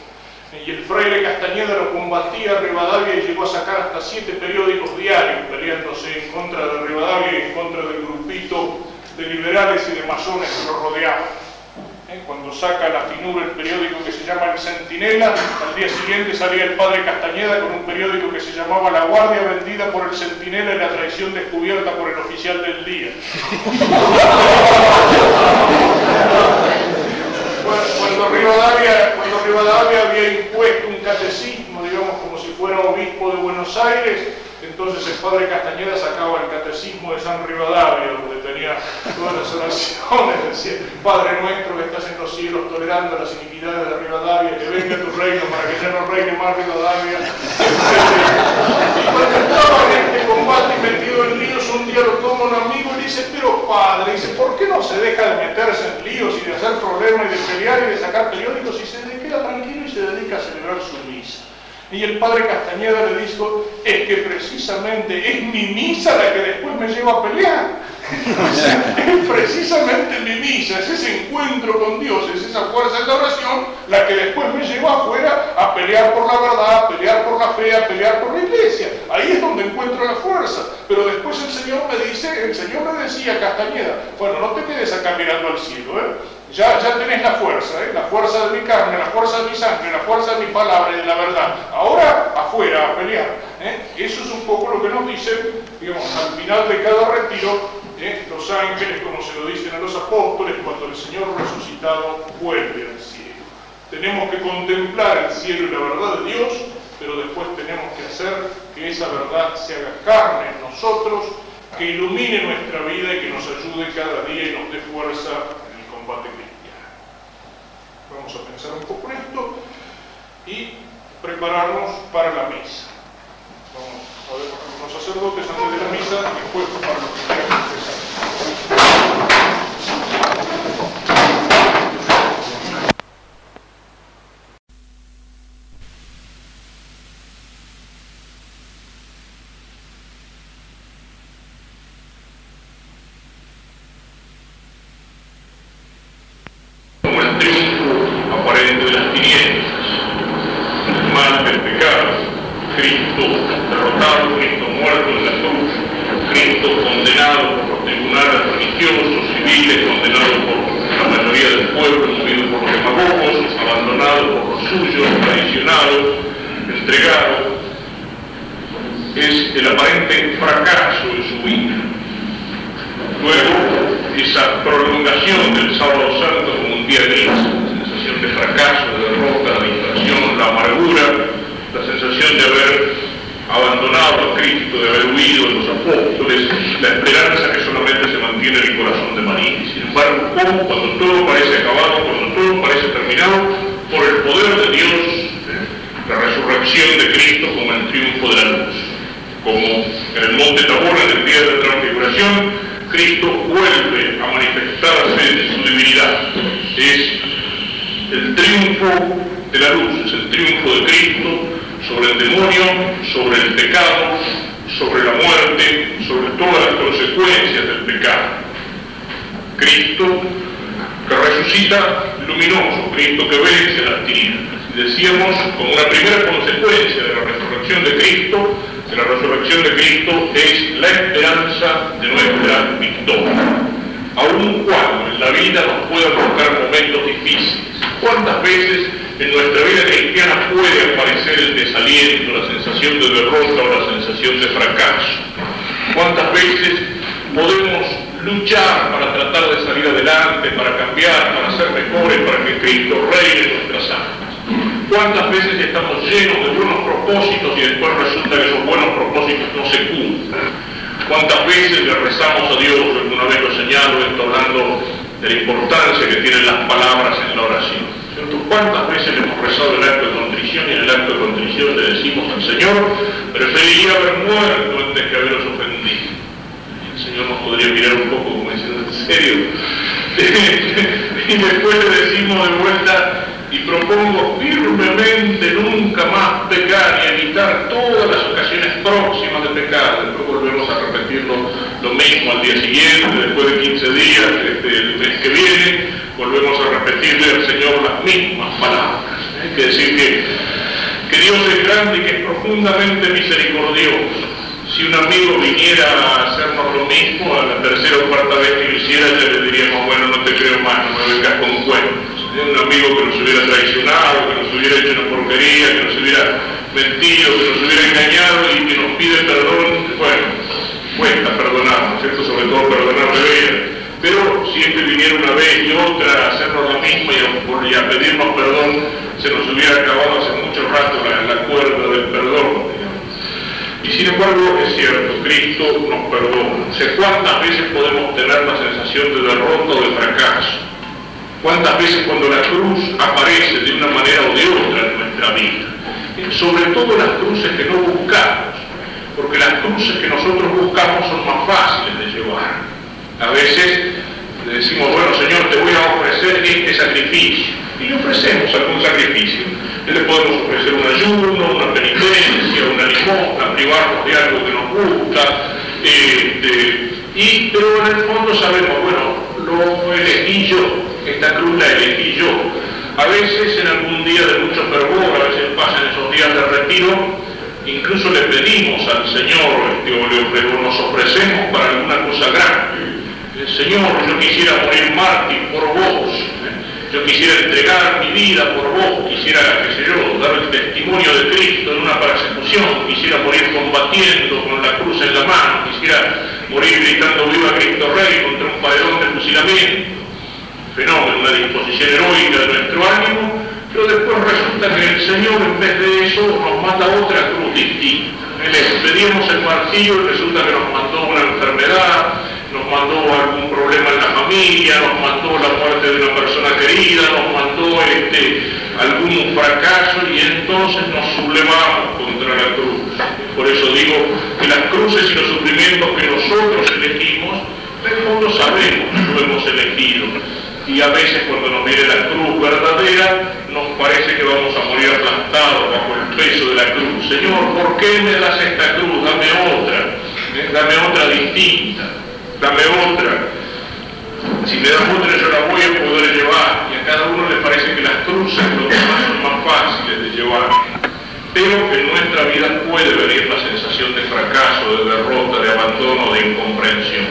Y el fraile Castañeda lo combatía a Rivadavia y llegó a sacar hasta siete periódicos diarios peleándose en contra de Rivadavia y en contra del grupito de liberales y de masones que lo rodeaban. ¿eh? cuando saca la finura el periódico que se llama El Centinela, al día siguiente salía el padre Castañeda con un periódico que se llamaba La Guardia vendida por el Centinela y la traición descubierta por el oficial del día. cuando, Rivadavia, cuando Rivadavia había impuesto un catecismo, digamos como si fuera obispo de Buenos Aires, entonces el padre Castañeda sacaba el catecismo de San Rivadavia, donde tenía todas las oraciones, decía, Padre nuestro que estás en los cielos, tolerando las iniquidades de Rivadavia, que venga tu reino para que ya no reine más Rivadavia. y cuando estaba en este combate y metido en líos, un día lo toma un amigo y dice, pero padre, dice, ¿por qué no se deja de meterse en líos y de hacer problemas y de pelear y de sacar periódicos y se queda tranquilo y se dedica a celebrar su misa? Y el padre Castañeda le dijo, es que precisamente es mi misa la que después me lleva a pelear. es precisamente mi misa, es ese encuentro con Dios, es esa fuerza de la oración la que después me lleva afuera a pelear por la verdad, a pelear por la fe, a pelear por la iglesia. Ahí es donde encuentro la fuerza. Pero después el Señor me dice, el Señor me decía Castañeda, bueno, no te quedes acá mirando al cielo, ¿eh? Ya, ya tenés la fuerza, ¿eh? la fuerza de mi carne, la fuerza de mi sangre, la fuerza de mi palabra y de la verdad. Ahora afuera a pelear. ¿eh? Eso es un poco lo que nos dicen, digamos, al final de cada retiro, ¿eh? los ángeles, como se lo dicen a los apóstoles, cuando el Señor resucitado vuelve al cielo. Tenemos que contemplar el cielo y la verdad de Dios, pero después tenemos que hacer que esa verdad se haga carne en nosotros, que ilumine nuestra vida y que nos ayude cada día y nos dé fuerza combate cristiano. Vamos a pensar. un poco en esto y prepararnos para la misa. Vamos a ver los sacerdotes antes de la misa y después para los que quieran empezar. como el triunfo aparente de las tinieblas, el mal del pecado, Cristo derrotado, Cristo muerto en la cruz, Cristo condenado por los tribunales religiosos, civiles, condenado por la mayoría del pueblo, movido por los demagogos, abandonado por los suyos, traicionado, entregado, es el aparente fracaso de su vida. Luego, esa prolongación del sábado santo como un día gris, la sensación de fracaso, de derrota, de infracción, la amargura, la sensación de haber abandonado a Cristo, de haber huido de los apóstoles, la esperanza que solamente se mantiene en el corazón de María. Sin embargo, ¿cómo cuando parece acabado, cuando todo parece terminado, por el poder de Dios, la resurrección de Cristo como el triunfo de la luz? Como en el monte Tabor, en el día de la transfiguración, Cristo vuelve a manifestarse en su divinidad. Es el triunfo de la luz, es el triunfo de Cristo sobre el demonio, sobre el pecado, sobre la muerte, sobre todas las consecuencias del pecado. Cristo que resucita luminoso, Cristo que vence las tinieblas. Decíamos, como una primera consecuencia de la resurrección de Cristo, que la resurrección de Cristo es la esperanza de nuestra victoria. Aun cuando en la vida nos puedan tocar momentos difíciles, ¿cuántas veces en nuestra vida cristiana puede aparecer el desaliento, la sensación de derrota o la sensación de fracaso? ¿Cuántas veces podemos luchar para tratar de salir adelante, para cambiar, para ser mejores, para que Cristo reine en nuestras almas? ¿Cuántas veces estamos llenos de buenos propósitos y después resulta que esos buenos propósitos no se cumplen? ¿Cuántas veces le rezamos a Dios, alguna vez lo señalo, esto hablando de la importancia que tienen las palabras en la oración? ¿Cuántas veces le hemos rezado el acto de contrición y en el acto de contrición le decimos al Señor, preferiría haber muerto antes que haberos ofendido? Señor nos podría mirar un poco como diciendo, ¿en serio? y después le decimos de vuelta, y propongo firmemente nunca más pecar y evitar todas las ocasiones próximas de pecar. Después volvemos a repetirlo lo mismo al día siguiente, después de 15 días, este, el mes que viene, volvemos a repetirle al Señor las mismas palabras. Hay que decir que, que Dios es grande y que es profundamente misericordioso. Si un amigo viniera a hacernos lo mismo, a la tercera o cuarta vez que lo hiciera, ya le diríamos, bueno, no te creo más, no me vengas con cuentos un amigo que nos hubiera traicionado, que nos hubiera hecho una porquería, que nos hubiera mentido, que nos hubiera engañado y que nos pide perdón, bueno, cuesta perdonar, ¿no es cierto? Sobre todo perdonar de. Pero si este viniera una vez y otra a hacernos lo mismo y a, pedirnos perdón, se nos hubiera acabado hace mucho rato la cuerda del perdón. Y sin embargo, es cierto, Cristo nos perdona. O sea, ¿cuántas veces podemos tener la sensación de derrota o de fracaso? ¿Cuántas veces cuando la cruz aparece de una manera o de otra en nuestra vida? Sobre todo las cruces que no buscamos, porque las cruces que nosotros buscamos son más fáciles de llevar. A veces le decimos, bueno Señor, te voy a ofrecer este sacrificio. Y le ofrecemos algún sacrificio. Le podemos ofrecer un ayuno, una penitencia, privarnos de algo que nos gusta. Este, y, pero en el fondo sabemos, bueno, lo elegí yo, esta cruz la elegí yo. A veces en algún día de mucho fervor, a veces pasan esos días de retiro, incluso le pedimos al Señor, este, o le, nos ofrecemos para alguna cosa grande. Señor, yo quisiera morir mártir por vos, yo quisiera entregar mi vida por vos, quisiera, qué sé yo, dar el testimonio de Cristo en una persecución, quisiera morir combatiendo con la cruz en la mano, quisiera morir gritando viva Cristo Rey contra un paredón de fusilamiento fenómeno, una disposición heroica de nuestro ánimo, pero después resulta que el Señor en vez de eso nos manda otra cruz distinta. Le pedíamos el martillo y resulta que nos mandó una enfermedad, nos mandó algún problema en la familia, nos mató la muerte de una persona querida, nos mató este, algún fracaso y entonces nos sublevamos contra la cruz. Por eso digo que las cruces y los sufrimientos que nosotros elegimos, el fondo sabemos que lo hemos elegido. Y a veces cuando nos viene la cruz verdadera, nos parece que vamos a morir aplastados bajo el peso de la cruz. Señor, ¿por qué me das esta cruz? Dame otra, dame otra distinta, dame otra. Si me das otra yo la voy a poder llevar. Y a cada uno le parece que las cruces los demás son más fáciles de llevar. Pero que en nuestra vida puede venir la sensación de fracaso, de derrota, de abandono, de incomprensión.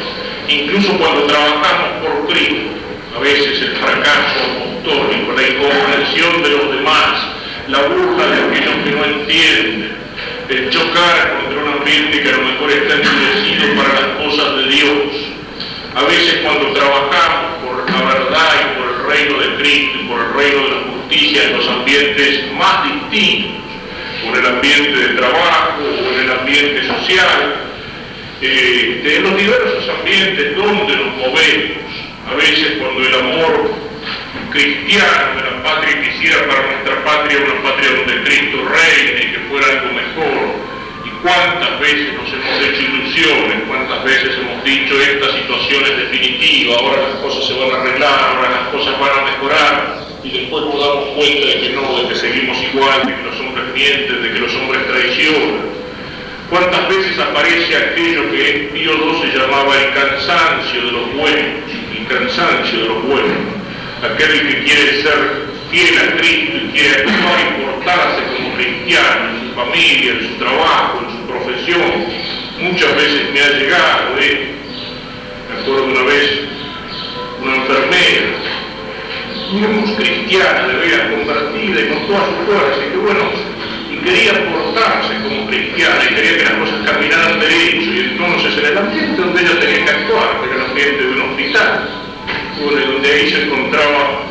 Incluso cuando trabajamos por Cristo, a veces el fracaso apostólico, la incomprensión de los demás, la burla de aquellos que no entienden, el chocar contra un ambiente que a lo mejor está endurecido para las cosas de Dios. A veces cuando trabajamos por la verdad y por el reino de Cristo y por el reino de la justicia en los ambientes más distintos, por el ambiente de trabajo, por el ambiente social, eh, de los diversos ambientes donde nos movemos, a veces cuando el amor cristiano de la patria quisiera para nuestra patria una patria donde Cristo reine y que fuera algo mejor. Cuántas veces nos hemos hecho ilusiones, cuántas veces hemos dicho esta situación es definitiva, ahora las cosas se van a arreglar, ahora las cosas van a mejorar, y después nos damos cuenta de que no, de que seguimos igual, de que los hombres mienten, de que los hombres traicionan. ¿Cuántas veces aparece aquello que Pío XII llamaba el cansancio de los buenos? cansancio de los buenos, aquel que quiere ser fiel a Cristo y quiere actuar y portarse como cristiano en su familia, en su trabajo, en profesión. Muchas veces me ha llegado, ¿eh? me acuerdo una vez, una enfermera, digamos cristiana, de veras convertida y con toda su fuerza, y que bueno, y quería portarse como cristiana y quería que las cosas caminaran derecho, y entonces en el ambiente donde ella tenía que actuar, que el ambiente de un hospital, donde ahí se encontraba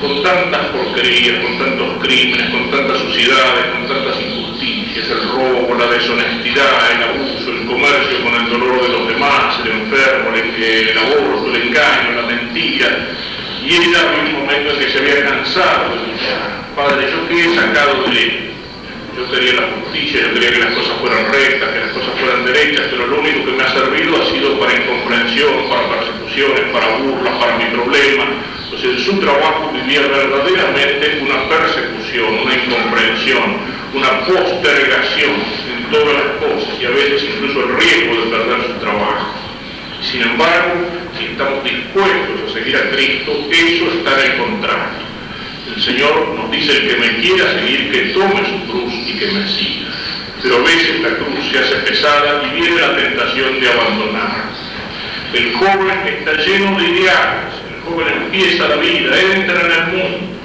con tantas porquerías, con tantos crímenes, con tantas suciedades, con tantas injusticias, el robo, la deshonestidad, el abuso, el comercio con el dolor de los demás, el enfermo, el, aborto, el engaño, la mentira. Y ella había un momento en que se había cansado de luchar. Padre, ¿yo qué he sacado de él? Yo quería la justicia, yo quería que las cosas fueran rectas, que las cosas fueran derechas, pero lo único que me ha servido ha sido para incomprensión, para persecuciones, para burlas, para mi problema. Entonces en su trabajo vivía verdaderamente una persecución, una incomprensión, una postergación en todas las cosas y a veces incluso el riesgo de perder su trabajo. Sin embargo, si estamos dispuestos a seguir a Cristo, eso está en el. El Señor nos dice, el que me quiera seguir, que tome su cruz y que me siga. Pero a veces la cruz se hace pesada y viene la tentación de abandonar. El joven está lleno de ideales, el joven empieza la vida, entra en el mundo.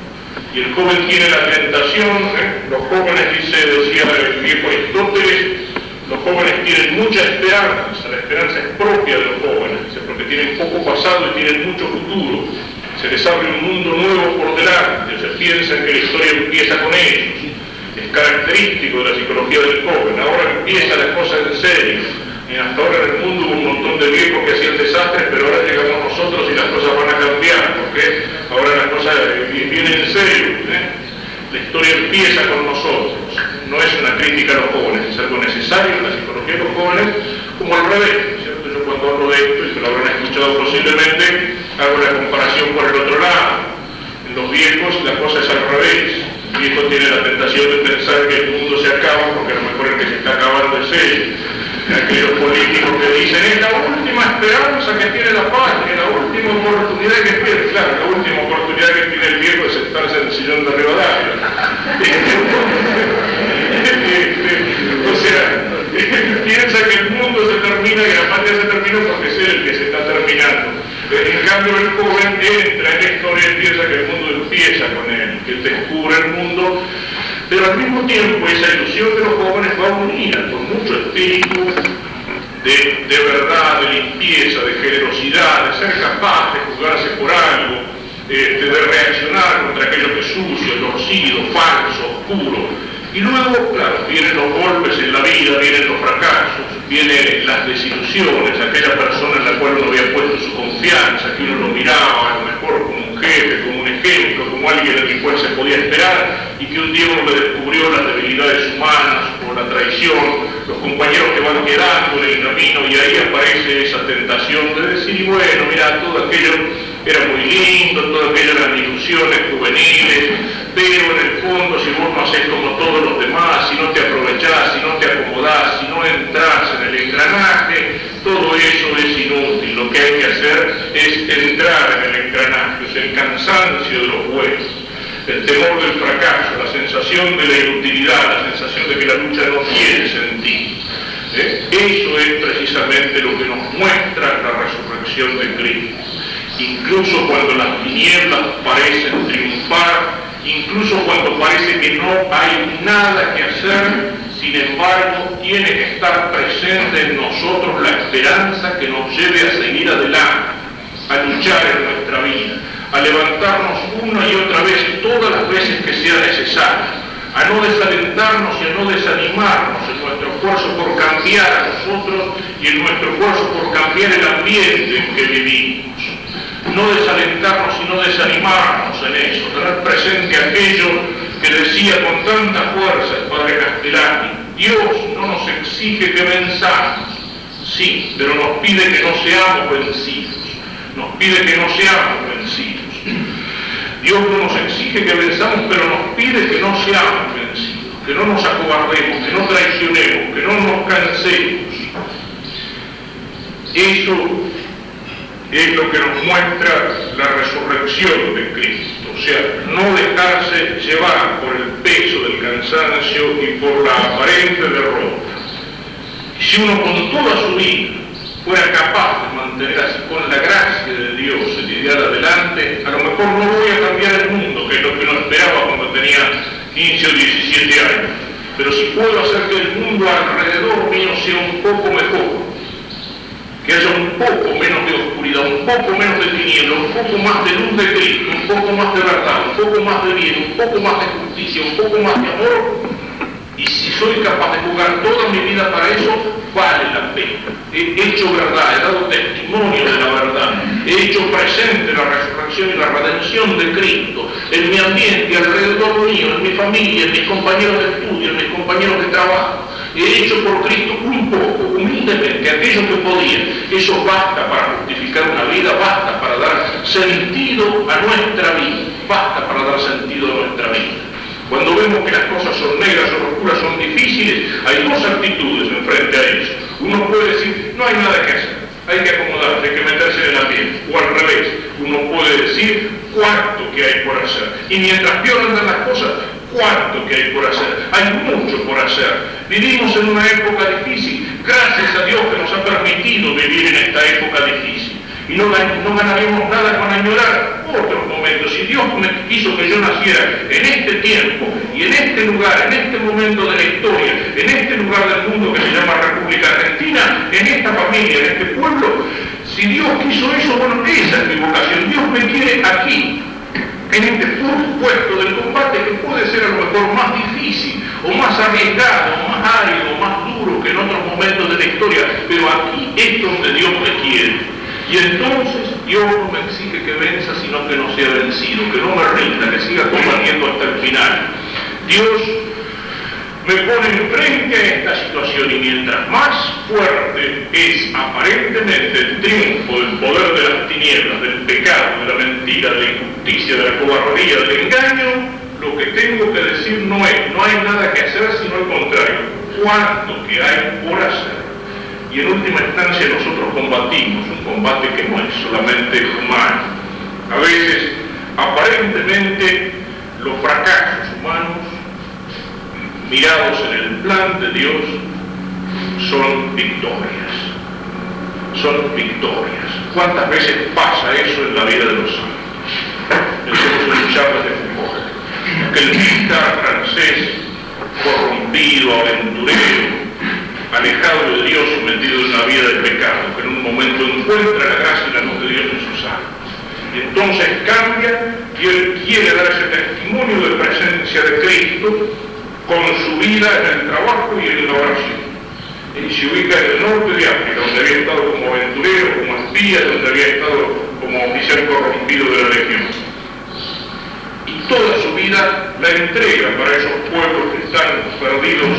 Y el joven tiene la tentación, los jóvenes, dice, decía el viejo Aristóteles, los jóvenes tienen mucha esperanza, la esperanza es propia de los jóvenes, porque tienen poco pasado y tienen mucho futuro se les abre un mundo nuevo por delante, se piensa que la historia empieza con ellos. Es característico de la psicología del joven. Ahora empieza la cosa en serio. Y hasta ahora en el mundo hubo un montón de viejos que hacían desastres, pero ahora llegamos nosotros y las cosas van a cambiar, porque ahora las cosas vienen en serio. ¿eh? La historia empieza con nosotros. No es una crítica a los jóvenes, es algo necesario en la psicología de los jóvenes, como al revés. ¿cierto? Yo cuando hablo de esto, y se lo habrán escuchado posiblemente, hago la comparación por el otro lado. En los viejos la cosa es al revés. El viejo tiene la tentación de pensar que el mundo se acaba porque a lo mejor el que se está acabando es él. Aquellos políticos que dicen es la última esperanza que tiene la patria, la última oportunidad que tiene, claro, la última oportunidad que tiene el viejo es sentarse en el sillón de Rivadavia. o sea, piensa que el mundo se termina y la patria se termina porque es el que se está terminando. En cambio el joven entra en la historia y piensa que el mundo empieza con él, que descubre el mundo, pero al mismo tiempo esa ilusión de los jóvenes va unida con mucho espíritu de, de, verdad, de limpieza, de generosidad, de ser capaz de juzgarse por algo, eh, de, reaccionar contra aquello que es sucio, torcido, falso, oscuro. Y luego, claro, vienen los golpes en la vida, vienen los fracasos, vienen las desilusiones, aquella persona en la cual uno había puesto su confianza, que uno lo miraba a lo mejor jefe, como un ejemplo, como alguien en el cual se podía esperar, y que un día uno le descubrió las debilidades humanas o la traición, los compañeros que van quedando en el camino, y ahí aparece esa tentación de decir, bueno, mira, todo aquello era muy lindo, todo aquello eran ilusiones juveniles, pero en el fondo si vos no haces como todos los demás, si no te aprovechás, si no te acomodás, si no entras en el engranaje, todo eso es inútil. Lo que hay que hacer es entrar en el engranaje, es el cansancio de los huesos, el temor del fracaso, la sensación de la inutilidad, la sensación de que la lucha no tiene sentido. ¿Eh? Eso es precisamente lo que nos muestra la resurrección de Cristo incluso cuando las tinieblas parecen triunfar, incluso cuando parece que no hay nada que hacer, sin embargo, tiene que estar presente en nosotros la esperanza que nos lleve a seguir adelante, a luchar en nuestra vida, a levantarnos una y otra vez, todas las veces que sea necesario, a no desalentarnos y a no desanimarnos en nuestro esfuerzo por cambiar a nosotros y en nuestro esfuerzo por cambiar el ambiente en que vivimos. No desalentarnos y no desanimarnos en eso, tener presente aquello que decía con tanta fuerza el Padre Castellani, Dios no nos exige que venzamos, sí, pero nos pide que no seamos vencidos, nos pide que no seamos vencidos. Dios no nos exige que venzamos, pero nos pide que no seamos vencidos, que no nos acobardemos, que no traicionemos, que no nos cansemos. Eso es lo que nos muestra la resurrección de Cristo, o sea, no dejarse llevar por el peso del cansancio y por la aparente derrota. Si uno con toda su vida fuera capaz de mantener así con la gracia de Dios el ideal adelante, a lo mejor no voy a cambiar el mundo, que es lo que uno esperaba cuando tenía 15 o 17 años, pero si puedo hacer que el mundo alrededor mío sea un poco mejor, que haya un poco menos de oscuridad, un poco menos de tiniebla, un poco más de luz de Cristo, un poco más de verdad, un poco más de bien, un poco más de justicia, un poco más de amor. Y si soy capaz de jugar toda mi vida para eso, vale la pena. He hecho verdad, he dado testimonio de la verdad, he hecho presente la resurrección y la redención de Cristo en mi ambiente, alrededor mío, en mi familia, en mis compañeros de estudio, en mis compañeros de trabajo he hecho por Cristo un poco, humildemente, aquello que podía. Eso basta para justificar una vida, basta para dar sentido a nuestra vida, basta para dar sentido a nuestra vida. Cuando vemos que las cosas son negras o oscuras, son difíciles, hay dos actitudes en frente a eso. Uno puede decir, no hay nada que hacer, hay que acomodarse, hay que meterse en la piel. O al revés, uno puede decir cuánto que hay por hacer. Y mientras peor andan las cosas, cuánto que hay por hacer. Hay mucho por hacer. Vivimos en una época difícil. Gracias a Dios que nos ha permitido vivir en esta época difícil. Y no, no ganaremos nada con añorar otros momentos. Si Dios quiso que yo naciera en este tiempo y en este lugar, en este momento de la historia, en este lugar del mundo que se llama República Argentina, en esta familia, en este pueblo, si Dios quiso eso, bueno, esa es mi vocación. Dios me quiere aquí, en este puesto del combate que puede ser a lo mejor más difícil, o más arriesgado, más árido, más duro que en otros momentos de la historia, pero aquí es donde Dios me quiere. Y entonces Dios no me exige que venza, sino que no sea vencido, que no me rinda, que siga combatiendo hasta el final. Dios me pone enfrente esta situación y mientras más fuerte es aparentemente el triunfo del poder de las tinieblas, del pecado, de la mentira, de la injusticia, de la cobardía, del engaño, lo que tengo que decir no es, no hay nada que hacer, sino al contrario, cuánto que hay por hacer. Y en última instancia nosotros combatimos, un combate que no es solamente humano. A veces, aparentemente, los fracasos humanos mirados en el plan de Dios, son victorias. Son victorias. ¿Cuántas veces pasa eso en la vida de los santos? Pensemos en charlas de Foucault. Aquel militar francés, corrompido, aventurero, alejado de Dios y metido en una vida de pecado, que en un momento encuentra la gracia y la luz de Dios en sus almas. Entonces cambia y él quiere dar ese testimonio de presencia de Cristo con su vida en el trabajo y en la oración. Y se ubica en el norte de África, donde había estado como aventurero, como espía, donde había estado como oficial corrompido de la legión. Y toda su vida la entrega para esos pueblos que están perdidos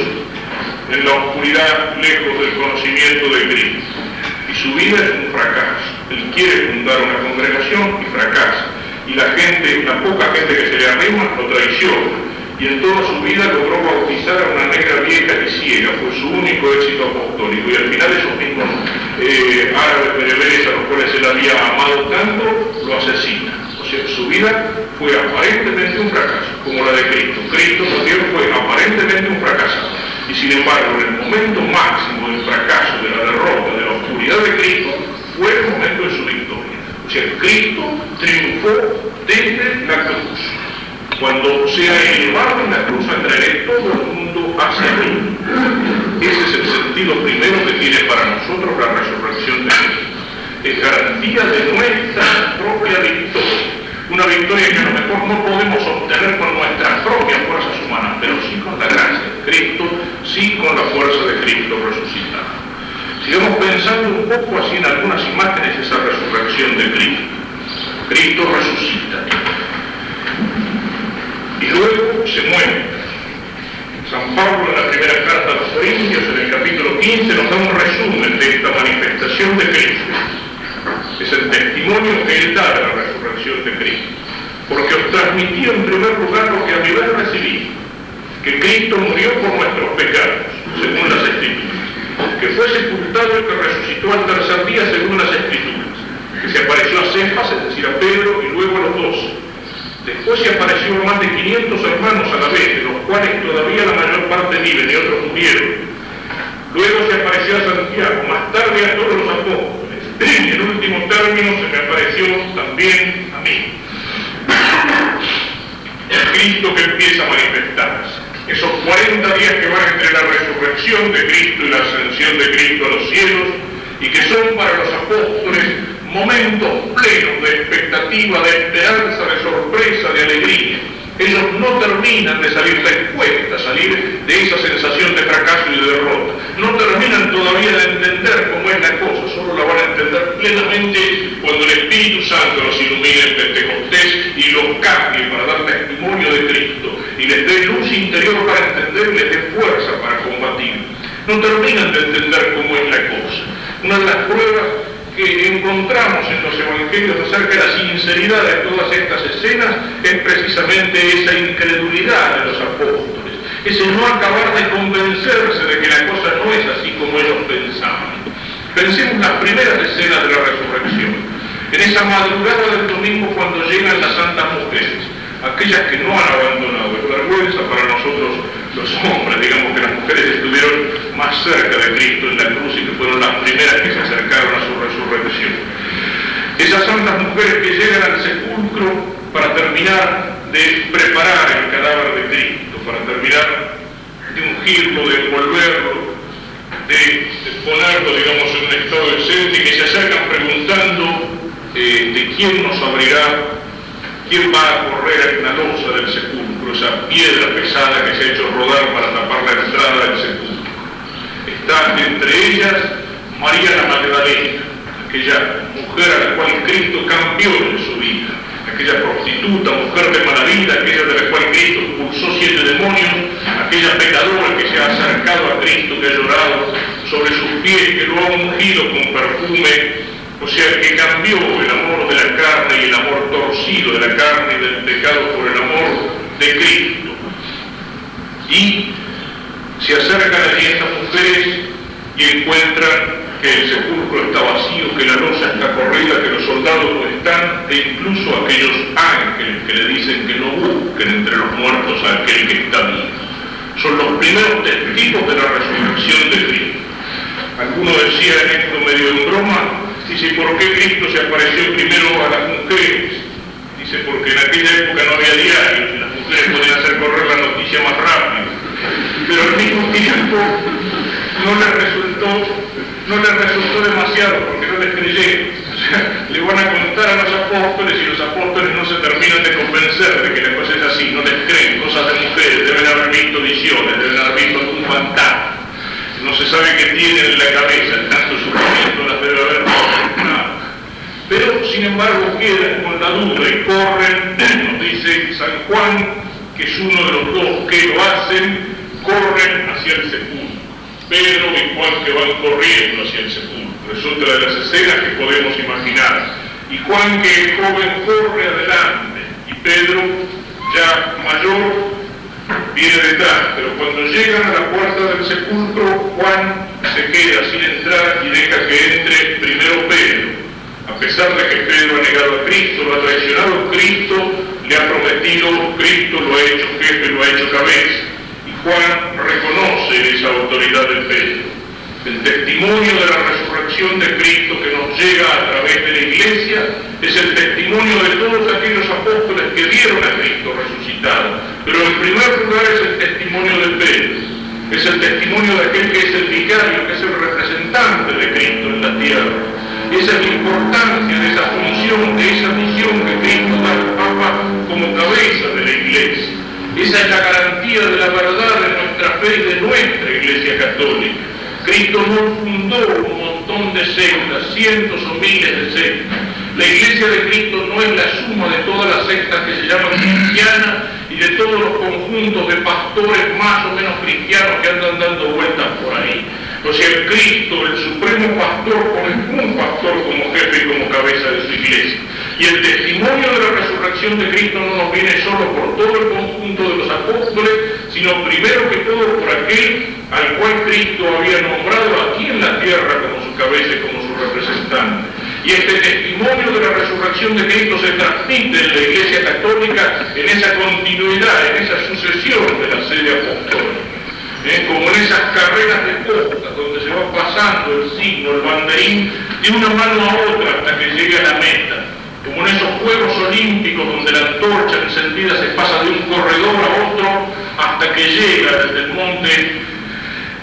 en la oscuridad, lejos del conocimiento de Cristo. Y su vida es un fracaso. Él quiere fundar una congregación y fracasa. Y la gente, la poca gente que se le arrima, lo traiciona y en toda su vida logró bautizar a una negra vieja y ciega, fue su único éxito apostólico. Y al final esos mismos eh, árabes bereberes a los cuales él había amado tanto, lo asesina. O sea, su vida fue aparentemente un fracaso, como la de Cristo. Cristo también fue aparentemente un fracaso. Y sin embargo, en el momento máximo del fracaso, de la derrota, de la oscuridad de Cristo, fue el momento de su victoria. O sea, Cristo triunfó desde la cruz. Cuando sea elevado en la cruz, atraeré todo el mundo hacia mí. Ese es el sentido primero que tiene para nosotros la resurrección de Cristo. Es garantía de nuestra propia victoria. Una victoria que a lo mejor no podemos obtener con nuestras propias fuerzas humanas, pero sí con la gracia de Cristo, sí con la fuerza de Cristo resucitado. Sigamos pensando un poco así en algunas imágenes esa resurrección de Cristo. Cristo resucita y luego se muere. San Pablo en la primera carta a los Corintios, en el capítulo 15, nos da un resumen de esta manifestación de Cristo. Es el testimonio que él da de la resurrección de Cristo. Porque os transmití en primer lugar lo que a mi vez recibí, que Cristo murió por nuestros pecados, según las Escrituras, que fue sepultado y que resucitó al tercer día, según las Escrituras, que se apareció a Cefas, es decir, a Pedro, y luego a los dos Después se aparecieron más de 500 hermanos a la vez, de los cuales todavía la mayor parte viven y otros murieron. Luego se apareció a Santiago, más tarde a todos los apóstoles. Y en último término se me apareció también a mí. El Cristo que empieza a manifestarse. Esos 40 días que van entre la resurrección de Cristo y la ascensión de Cristo a los cielos y que son para los apóstoles momentos plenos de expectativa, de esperanza, de sorpresa, de alegría. Ellos no terminan de salir de salir de esa sensación de fracaso y de derrota. No terminan todavía de entender cómo es la cosa, solo la van a entender plenamente cuando el Espíritu Santo los ilumine en Pentecostés y los cambie para dar testimonio de Cristo y les dé luz interior para entender y les dé fuerza para combatir. No terminan de entender cómo es la cosa. Una de las pruebas que encontramos en los evangelios acerca de la sinceridad de todas estas escenas es precisamente esa incredulidad de los apóstoles, ese no acabar de convencerse de que la cosa no es así como ellos pensaban. Pensemos las primeras escenas de la resurrección, en esa madrugada del domingo cuando llegan las santas mujeres, aquellas que no han abandonado, es vergüenza para nosotros los hombres, digamos que las mujeres estuvieron más cerca de Cristo en la cruz y que fueron las primeras que se acercaron a su resurrección. Esas son las mujeres que llegan al sepulcro para terminar de preparar el cadáver de Cristo, para terminar de ungirlo, de envolverlo, de, ponerlo, digamos, en un estado decente y que se acercan preguntando eh, de quién nos abrirá ¿Quién va a correr en la losa del sepulcro, esa piedra pesada que se ha hecho rodar para tapar la entrada del sepulcro? Está entre ellas María la Magdalena, aquella mujer a la cual Cristo cambió en su vida, aquella prostituta, mujer de maravilla, aquella de la cual Cristo expulsó siete demonios, aquella pecadora que se ha acercado a Cristo, que ha llorado sobre sus pies, que lo ha ungido con perfume o sea, que cambió el amor de la carne y el amor torcido de la carne y del pecado por el amor de Cristo. Y se acercan allí estas mujeres y encuentran que el sepulcro está vacío, que la losa está corrida, que los soldados no están, e incluso aquellos ángeles que le dicen que no busquen entre los muertos a aquel que está vivo. Son los primeros testigos de la resurrección de Cristo. Alguno decía en esto medio en broma, Dice, ¿por qué Cristo se apareció primero a las mujeres? Dice, porque en aquella época no había diarios mujeres podían hacer correr la noticia más rápido. Pero al mismo tiempo no les resultó, no les resultó demasiado porque no les creyeron. O sea, le van a contar a los apóstoles y los apóstoles no se terminan de convencer de que la cosa es así, no les creen, cosas de mujeres, deben haber visto visiones, deben haber visto algún fantasma. No se sabe qué tienen en la cabeza, tanto sufrimiento las debe haber. Pero sin embargo quedan con la duda y corren, nos dice San Juan, que es uno de los dos que lo hacen, corren hacia el sepulcro. Pedro y Juan que van corriendo hacia el sepulcro. Resulta de las escenas que podemos imaginar. Y Juan que el joven corre adelante y Pedro ya mayor viene detrás, pero cuando llegan a la puerta del sepulcro, Juan se queda sin entrar y deja que entre primero Pedro. A pesar de que Pedro ha negado a Cristo, lo ha traicionado, Cristo le ha prometido, Cristo lo ha hecho jefe, lo ha hecho cabeza. Y Juan reconoce esa autoridad de Pedro. El testimonio de la resurrección de Cristo que nos llega a través de la iglesia es el testimonio de todos aquellos apóstoles que vieron a Cristo resucitado. Pero en primer lugar es el testimonio de Pedro. Es el testimonio de aquel que es el vicario, que es el representante de Cristo en la tierra. Esa es la importancia de esa función, de esa misión que Cristo da al Papa como cabeza de la iglesia. Esa es la garantía de la verdad de nuestra fe y de nuestra iglesia católica. Cristo no fundó un montón de sectas, cientos o miles de sectas. La iglesia de Cristo no es la suma de todas las sectas que se llaman cristianas y de todos los conjuntos de pastores más o menos cristianos que andan dando vueltas por ahí. O sea, el Cristo, el supremo pastor, pone un pastor como jefe y como cabeza de su iglesia. Y el testimonio de la resurrección de Cristo no nos viene solo por todo el conjunto de los apóstoles, sino primero que todo por aquel al cual Cristo había nombrado aquí en la tierra como su cabeza y como su representante. Y este testimonio de la resurrección de Cristo se transmite en la Iglesia Católica en esa continuidad, en esa sucesión de la sede apostólica. ¿Eh? como en esas carreras de costa donde se va pasando el signo, el banderín, de una mano a otra hasta que llegue a la meta como en esos Juegos Olímpicos donde la antorcha encendida se pasa de un corredor a otro hasta que llega desde el monte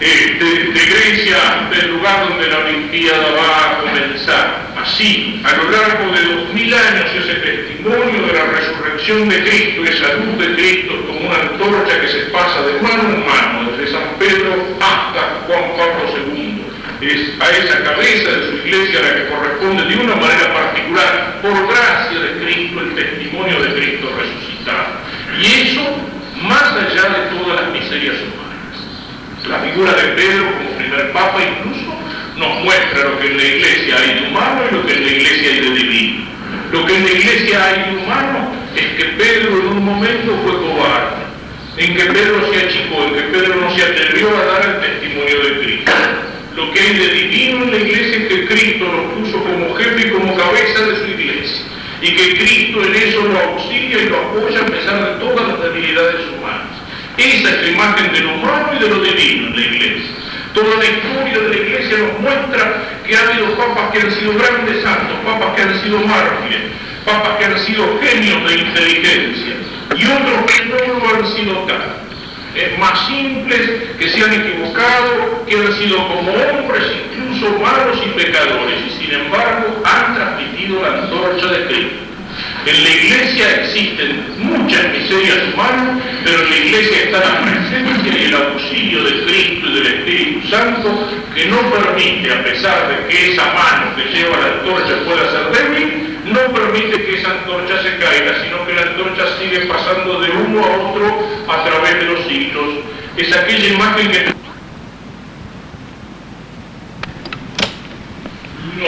de, Grecia hasta el lugar donde la Olimpiada va a comenzar. Así, a lo largo de dos mil años, ese testimonio de la resurrección de Cristo, esa luz de Cristo, como una antorcha que se pasa de mano en mano, desde San Pedro hasta Juan Pablo II es a esa cabeza de su iglesia la que corresponde de una manera particular, por gracia de Cristo, el testimonio de Cristo resucitado. Y eso más allá de todas las miserias humanas. La figura de Pedro como primer papa incluso nos muestra lo que en la iglesia hay de humano y lo que en la iglesia hay de divino. Lo que en la iglesia hay de humano es que Pedro en un momento fue cobarde, en que Pedro se achicó, en que Pedro no se atrevió a dar el testimonio de Cristo lo que hay de divino en la iglesia es que Cristo lo puso como jefe y como cabeza de su iglesia. Y que Cristo en eso lo auxilia y lo apoya a pesar de todas las debilidades humanas. Esa es la imagen de lo humano y de lo divino en la iglesia. Toda la historia de la iglesia nos muestra que ha habido papas que han sido grandes santos, papas que han sido mártires, papas que han sido genios de inteligencia y otros que no lo han sido tal más simples, que se han equivocado, que han sido como hombres incluso malos y pecadores, y sin embargo han transmitido la antorcha de Cristo. En la iglesia existen muchas miserias humanas, pero en la iglesia está la presencia y el auxilio de Cristo y del Espíritu Santo que no permite, a pesar de que esa mano que lleva la antorcha pueda ser débil, no permite que esa antorcha se caiga, sino que la antorcha sigue pasando de uno a otro a través de los siglos. Es aquella imagen que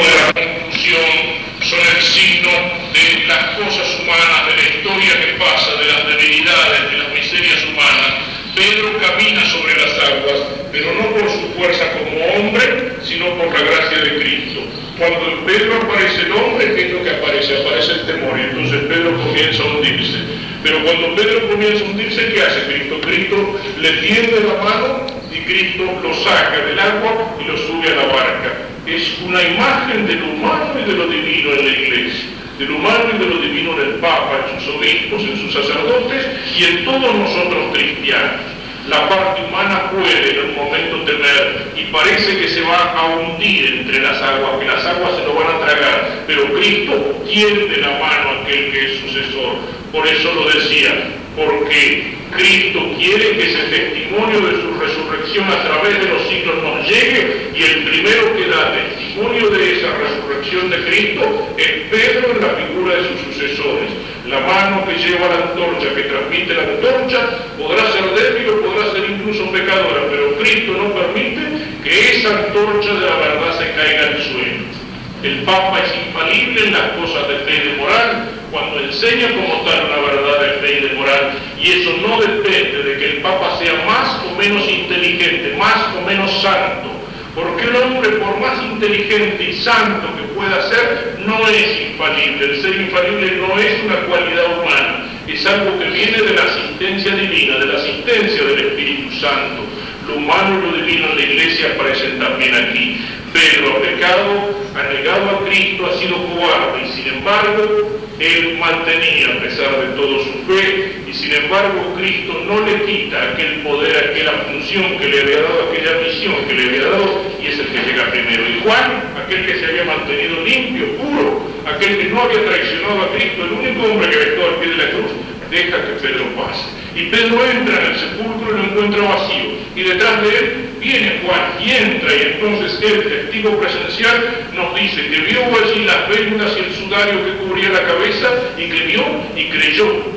de la conclusión son el signo de las cosas humanas, de la historia que pasa, de las debilidades, de las miserias humanas. Pedro camina sobre las aguas, pero no por su fuerza como hombre, sino por la gracia de Cristo. Cuando en Pedro aparece el hombre, ¿qué es lo que aparece? Aparece el temor y entonces Pedro comienza a hundirse. Pero cuando Pedro comienza a hundirse, ¿qué hace Cristo? Cristo le tiende la mano y Cristo lo saca del agua y lo sube a la barca. Es una imagen de lo humano y de lo divino en la iglesia de lo humano y de lo divino en el Papa, en sus obispos, en sus sacerdotes y en todos nosotros cristianos la parte humana puede en un momento temer y parece que se va a hundir entre las aguas, que las aguas se lo van a tragar, pero Cristo tiende la mano a aquel que es sucesor. Por eso lo decía, porque Cristo quiere que ese testimonio de su resurrección a través de los siglos nos llegue y el primero que da testimonio de esa resurrección de Cristo es Pedro en la figura de sus sucesores. La mano que lleva la antorcha, que transmite la antorcha, podrá ser débil o podrá ser incluso pecadora, pero Cristo no permite que esa antorcha de la verdad se caiga al suelo. El Papa es infalible en las cosas de fe y de moral cuando enseña como tal una verdad de fe y de moral. Y eso no depende de que el Papa sea más o menos inteligente, más o menos santo. Porque el hombre, por más inteligente y santo que pueda ser, no es infalible. El ser infalible no es una cualidad humana, es algo que viene de la asistencia divina, de la asistencia del Espíritu Santo. Lo humano y lo divino en la iglesia aparecen también aquí. Pedro ha pecado, ha negado a Cristo, ha sido cobarde y sin embargo él mantenía a pesar de todo su fe y sin embargo Cristo no le quita aquel poder, aquella función que le había dado, aquella misión que le había dado y es el que llega primero. Y Juan, aquel que se había mantenido limpio, puro, aquel que no había traicionado a Cristo, el único hombre que estado al pie de la cruz, deja que Pedro pase. Y Pedro entra en el sepulcro y lo encuentra vacío. Y detrás de él viene Juan y entra y entonces el testigo presencial nos dice que vio allí las vendas y el sudario que cubría la cabeza y que vio y creyó.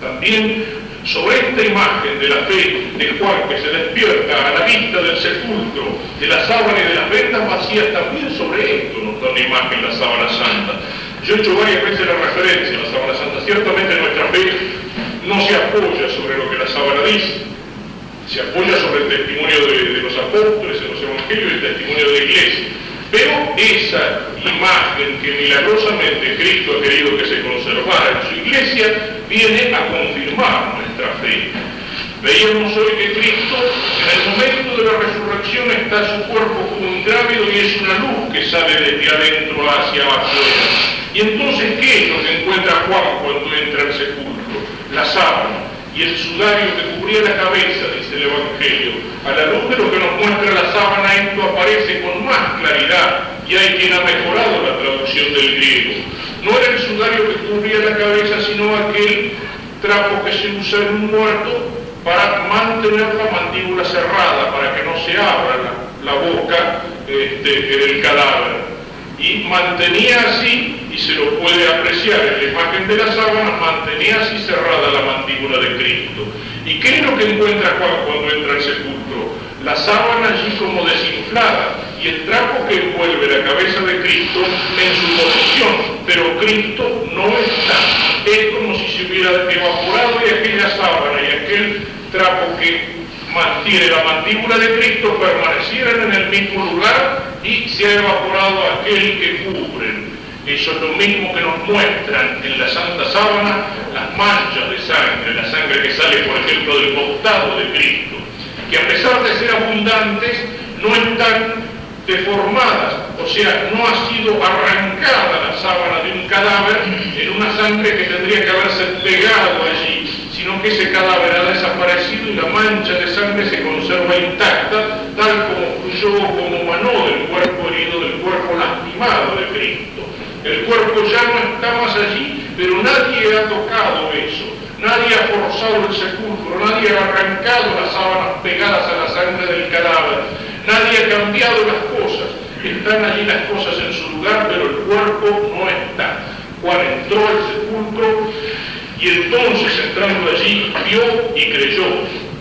También sobre esta imagen de la fe de Juan que se despierta a la vista del sepulcro, de la sábana y de las vendas vacías, también sobre esto nos da una imagen la sábana santa. Yo he hecho varias veces la referencia a la sábana santa. Ciertamente nuestra fe no se apoya sobre lo que la sábana dice, se apoya sobre el testimonio de, los apóstoles en los evangelios y el testimonio de la iglesia. Pero esa imagen que milagrosamente Cristo ha querido que se conservara en su iglesia viene a confirmar nuestra fe. Veíamos hoy que Cristo en el momento de la resurrección está su cuerpo como un grávido y es una luz que sale desde adentro hacia afuera. Y entonces, ¿qué es lo que encuentra Juan cuando entra al sepulcro? La sábana y el sudario que cubría la cabeza, dice el Evangelio. A la luz de lo que nos muestra la sábana, esto aparece con más claridad y hay quien ha mejorado la traducción del griego. No era el sudario que cubría la cabeza, sino aquel trapo que se usa en un muerto para mantener la mandíbula cerrada, para que no se abra la, boca este, en el cadáver. Y mantenía así y se lo puede apreciar en la imagen de la sábana, mantenía así cerrada la mandíbula de Cristo. ¿Y qué es lo que encuentra Juan cuando entra al sepulcro? La sábana allí como desinflada y el trapo que envuelve la cabeza de Cristo en su posición, pero Cristo no está. Es como si se hubiera evaporado de aquella sábana y aquel trapo que mantiene la mandíbula de Cristo permanecieran en el mismo lugar y se ha evaporado aquel que cubre eso es lo mismo que nos muestran en la Santa Sábana las manchas de sangre, la sangre que sale, por ejemplo, del costado de Cristo, que a pesar de ser abundantes, no están deformadas, o sea, no ha sido arrancada la sábana de un cadáver en una sangre que tendría que haberse pegado allí, sino que ese cadáver ha desaparecido y la mancha de sangre se conserva intacta, tal como fluyó como manó del cuerpo herido, del cuerpo lastimado de Cristo. El cuerpo ya no está más allí, pero nadie ha tocado eso. Nadie ha forzado el sepulcro, nadie ha arrancado las sábanas pegadas a la sangre del cadáver, nadie ha cambiado las cosas. Están allí las cosas en su lugar, pero el cuerpo no está. Juan entró al sepulcro entonces entrando allí vio y creyó.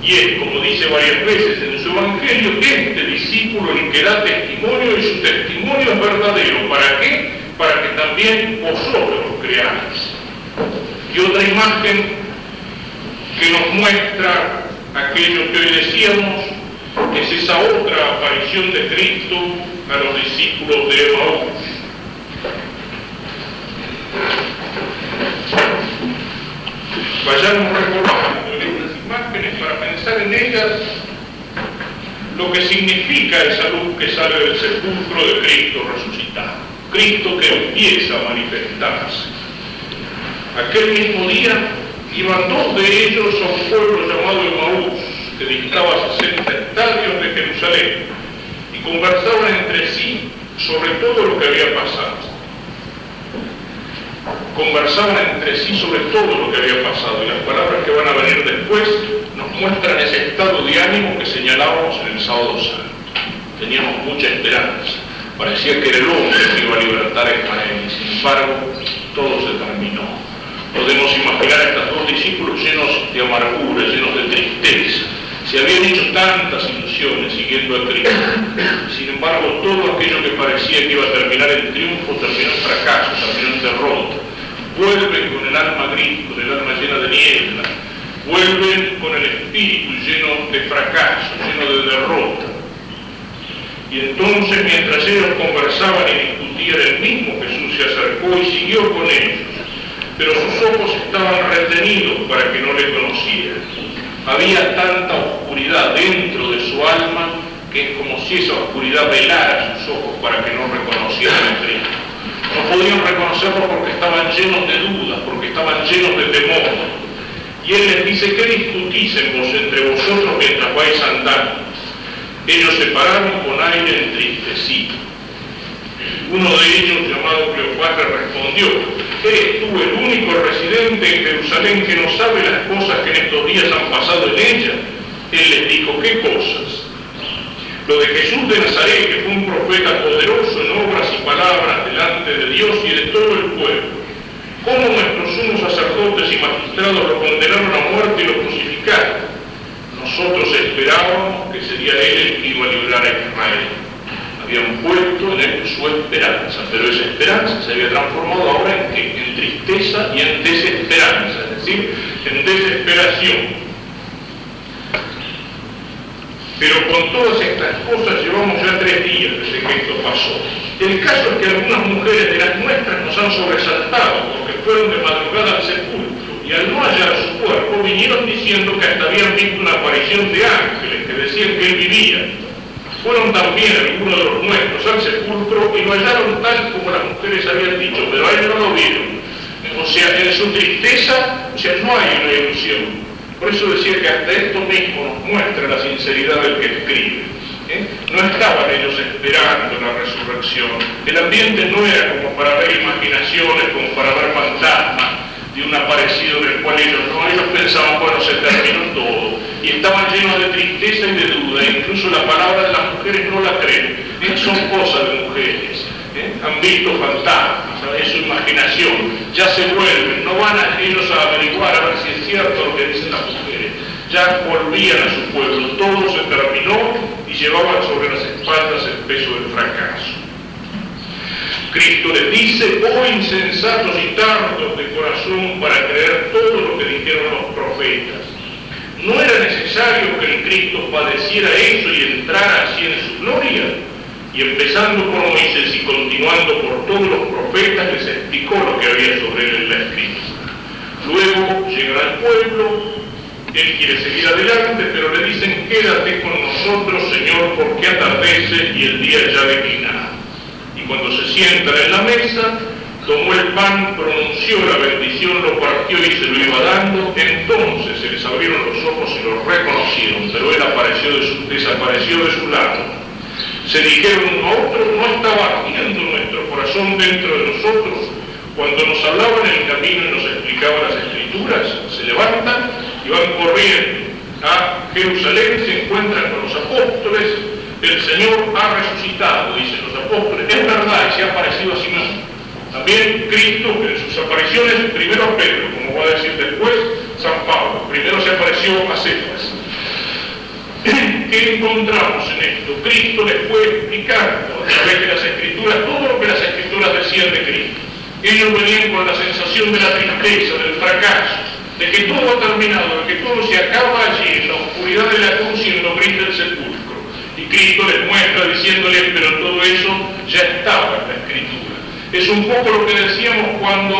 Y es, como dice varias veces en su Evangelio, este discípulo el que da testimonio y su testimonio es verdadero. ¿Para qué? para que también vosotros creáis. Y otra imagen que nos muestra aquello que hoy decíamos es esa otra aparición de Cristo a los discípulos de Emaús. Vayamos recordando en estas imágenes para pensar en ellas lo que significa esa luz que sale del sepulcro de Cristo resucitado. Cristo que empieza a manifestarse. Aquel mismo día iban dos de ellos a un pueblo llamado Emaús, que distaba 60 estadios de Jerusalén, y conversaban entre sí sobre todo lo que había pasado. Conversaban entre sí sobre todo lo que había pasado y las palabras que van a venir después nos muestran ese estado de ánimo que señalábamos en el sábado santo. Teníamos mucha esperanza, parecía que el hombre que iba a libertar a Israel y sin embargo todo se terminó. Podemos imaginar a estos dos discípulos llenos de amargura, llenos de tristeza. Se habían hecho tantas ilusiones siguiendo a Cristo. Sin embargo, todo aquello que parecía que iba a terminar en triunfo terminó en fracaso, terminó en derrota vuelven con el alma gris, con el alma llena de niebla, vuelven con el espíritu lleno de fracaso, lleno de derrota. Y entonces mientras ellos conversaban y discutían, el mismo Jesús se acercó y siguió con ellos, pero sus ojos estaban retenidos para que no le conocieran. Había tanta oscuridad dentro de su alma que es como si esa oscuridad velara sus ojos para que no reconocieran a Cristo. No podían reconocerlo porque estaban llenos de dudas, porque estaban llenos de temor. Y él les dice, ¿qué discutís vos entre vosotros mientras vais andando? Ellos se pararon con aire entristecido. Uno de ellos, llamado Cleopatra, respondió, ¿eres tú el único residente en Jerusalén que no sabe las cosas que en estos días han pasado en ella? Él les dijo, ¿qué cosas? Lo de Jesús de Nazaret, que fue un profeta poderoso en obras y palabras delante de Dios y de todo el pueblo. Cómo nuestros sumos sacerdotes y magistrados lo condenaron a muerte y lo crucificaron. Nosotros esperábamos que sería Él el que iba a librar a Israel. Habían puesto en Él su esperanza, pero esa esperanza se había transformado ahora en, ¿qué? en tristeza y en desesperanza, es decir, en desesperación. Pero con todas estas cosas llevamos ya tres días desde que esto pasó. El caso es que algunas mujeres de las nuestras nos han sobresaltado porque fueron de madrugada al sepulcro y al no hallar su cuerpo vinieron diciendo que hasta habían visto una aparición de ángeles que decían que él vivía. Fueron también algunos de los nuestros al sepulcro y lo hallaron tal como las mujeres habían dicho, pero a él no lo vieron. O sea, en su tristeza, o no hay una ilusión. Por eso decía que hasta esto mismo nos muestra la sinceridad del que escribe. ¿eh? No estaban ellos esperando la resurrección. El ambiente no era como para ver imaginaciones, como para ver fantasmas de un aparecido en el cual ellos no, ellos pensaban, bueno, se terminó todo. Y estaban llenos de tristeza y de duda. Incluso la palabra de las mujeres no la creen. Son cosas de mujeres. ¿eh? Han visto fantasmas, es su imaginación. Ya se vuelven, no van a ellos a averiguar a ver si es cierto lo que dicen las mujeres. Ya volvían a su pueblo, todo se terminó y llevaban sobre las espaldas el peso del fracaso. Cristo les dice, oh insensatos y tardos de corazón para creer todo lo que dijeron los profetas. ¿No era necesario que el Cristo padeciera eso y entrara así en su gloria? Y empezando por Moisés y continuando por todos los profetas, les explicó lo que había sobre él en la escritura. Luego llegará al pueblo, él quiere seguir adelante, pero le dicen, quédate con nosotros, Señor, porque atardece y el día ya declinará. Y cuando se sientan en la mesa, tomó el pan, pronunció la bendición, lo partió y se lo iba dando, entonces se les abrieron los ojos y lo reconocieron, pero él apareció de desapareció de su lado. Se dijeron uno a otro, no estaba ardiendo nuestro corazón dentro de nosotros. Cuando nos hablaban en el camino y nos explicaban las escrituras, se levantan y van corriendo a Jerusalén, se encuentran con los apóstoles, el Señor ha resucitado, dicen los apóstoles, es verdad, y se ha aparecido a sí. También Cristo en sus apariciones, primero Pedro, como va a decir después San Pablo, primero se apareció a Cefas. ¿Qué encontramos en esto? Cristo les fue explicando a través de las escrituras todo lo que las escrituras decían de Cristo. Ellos venían con la sensación de la tristeza, del fracaso, de que todo ha terminado, de que todo se acaba allí, en la oscuridad de la cruz y en los gritos del sepulcro. Y Cristo les muestra diciéndoles, pero todo eso ya estaba en la escritura. Es un poco lo que decíamos cuando,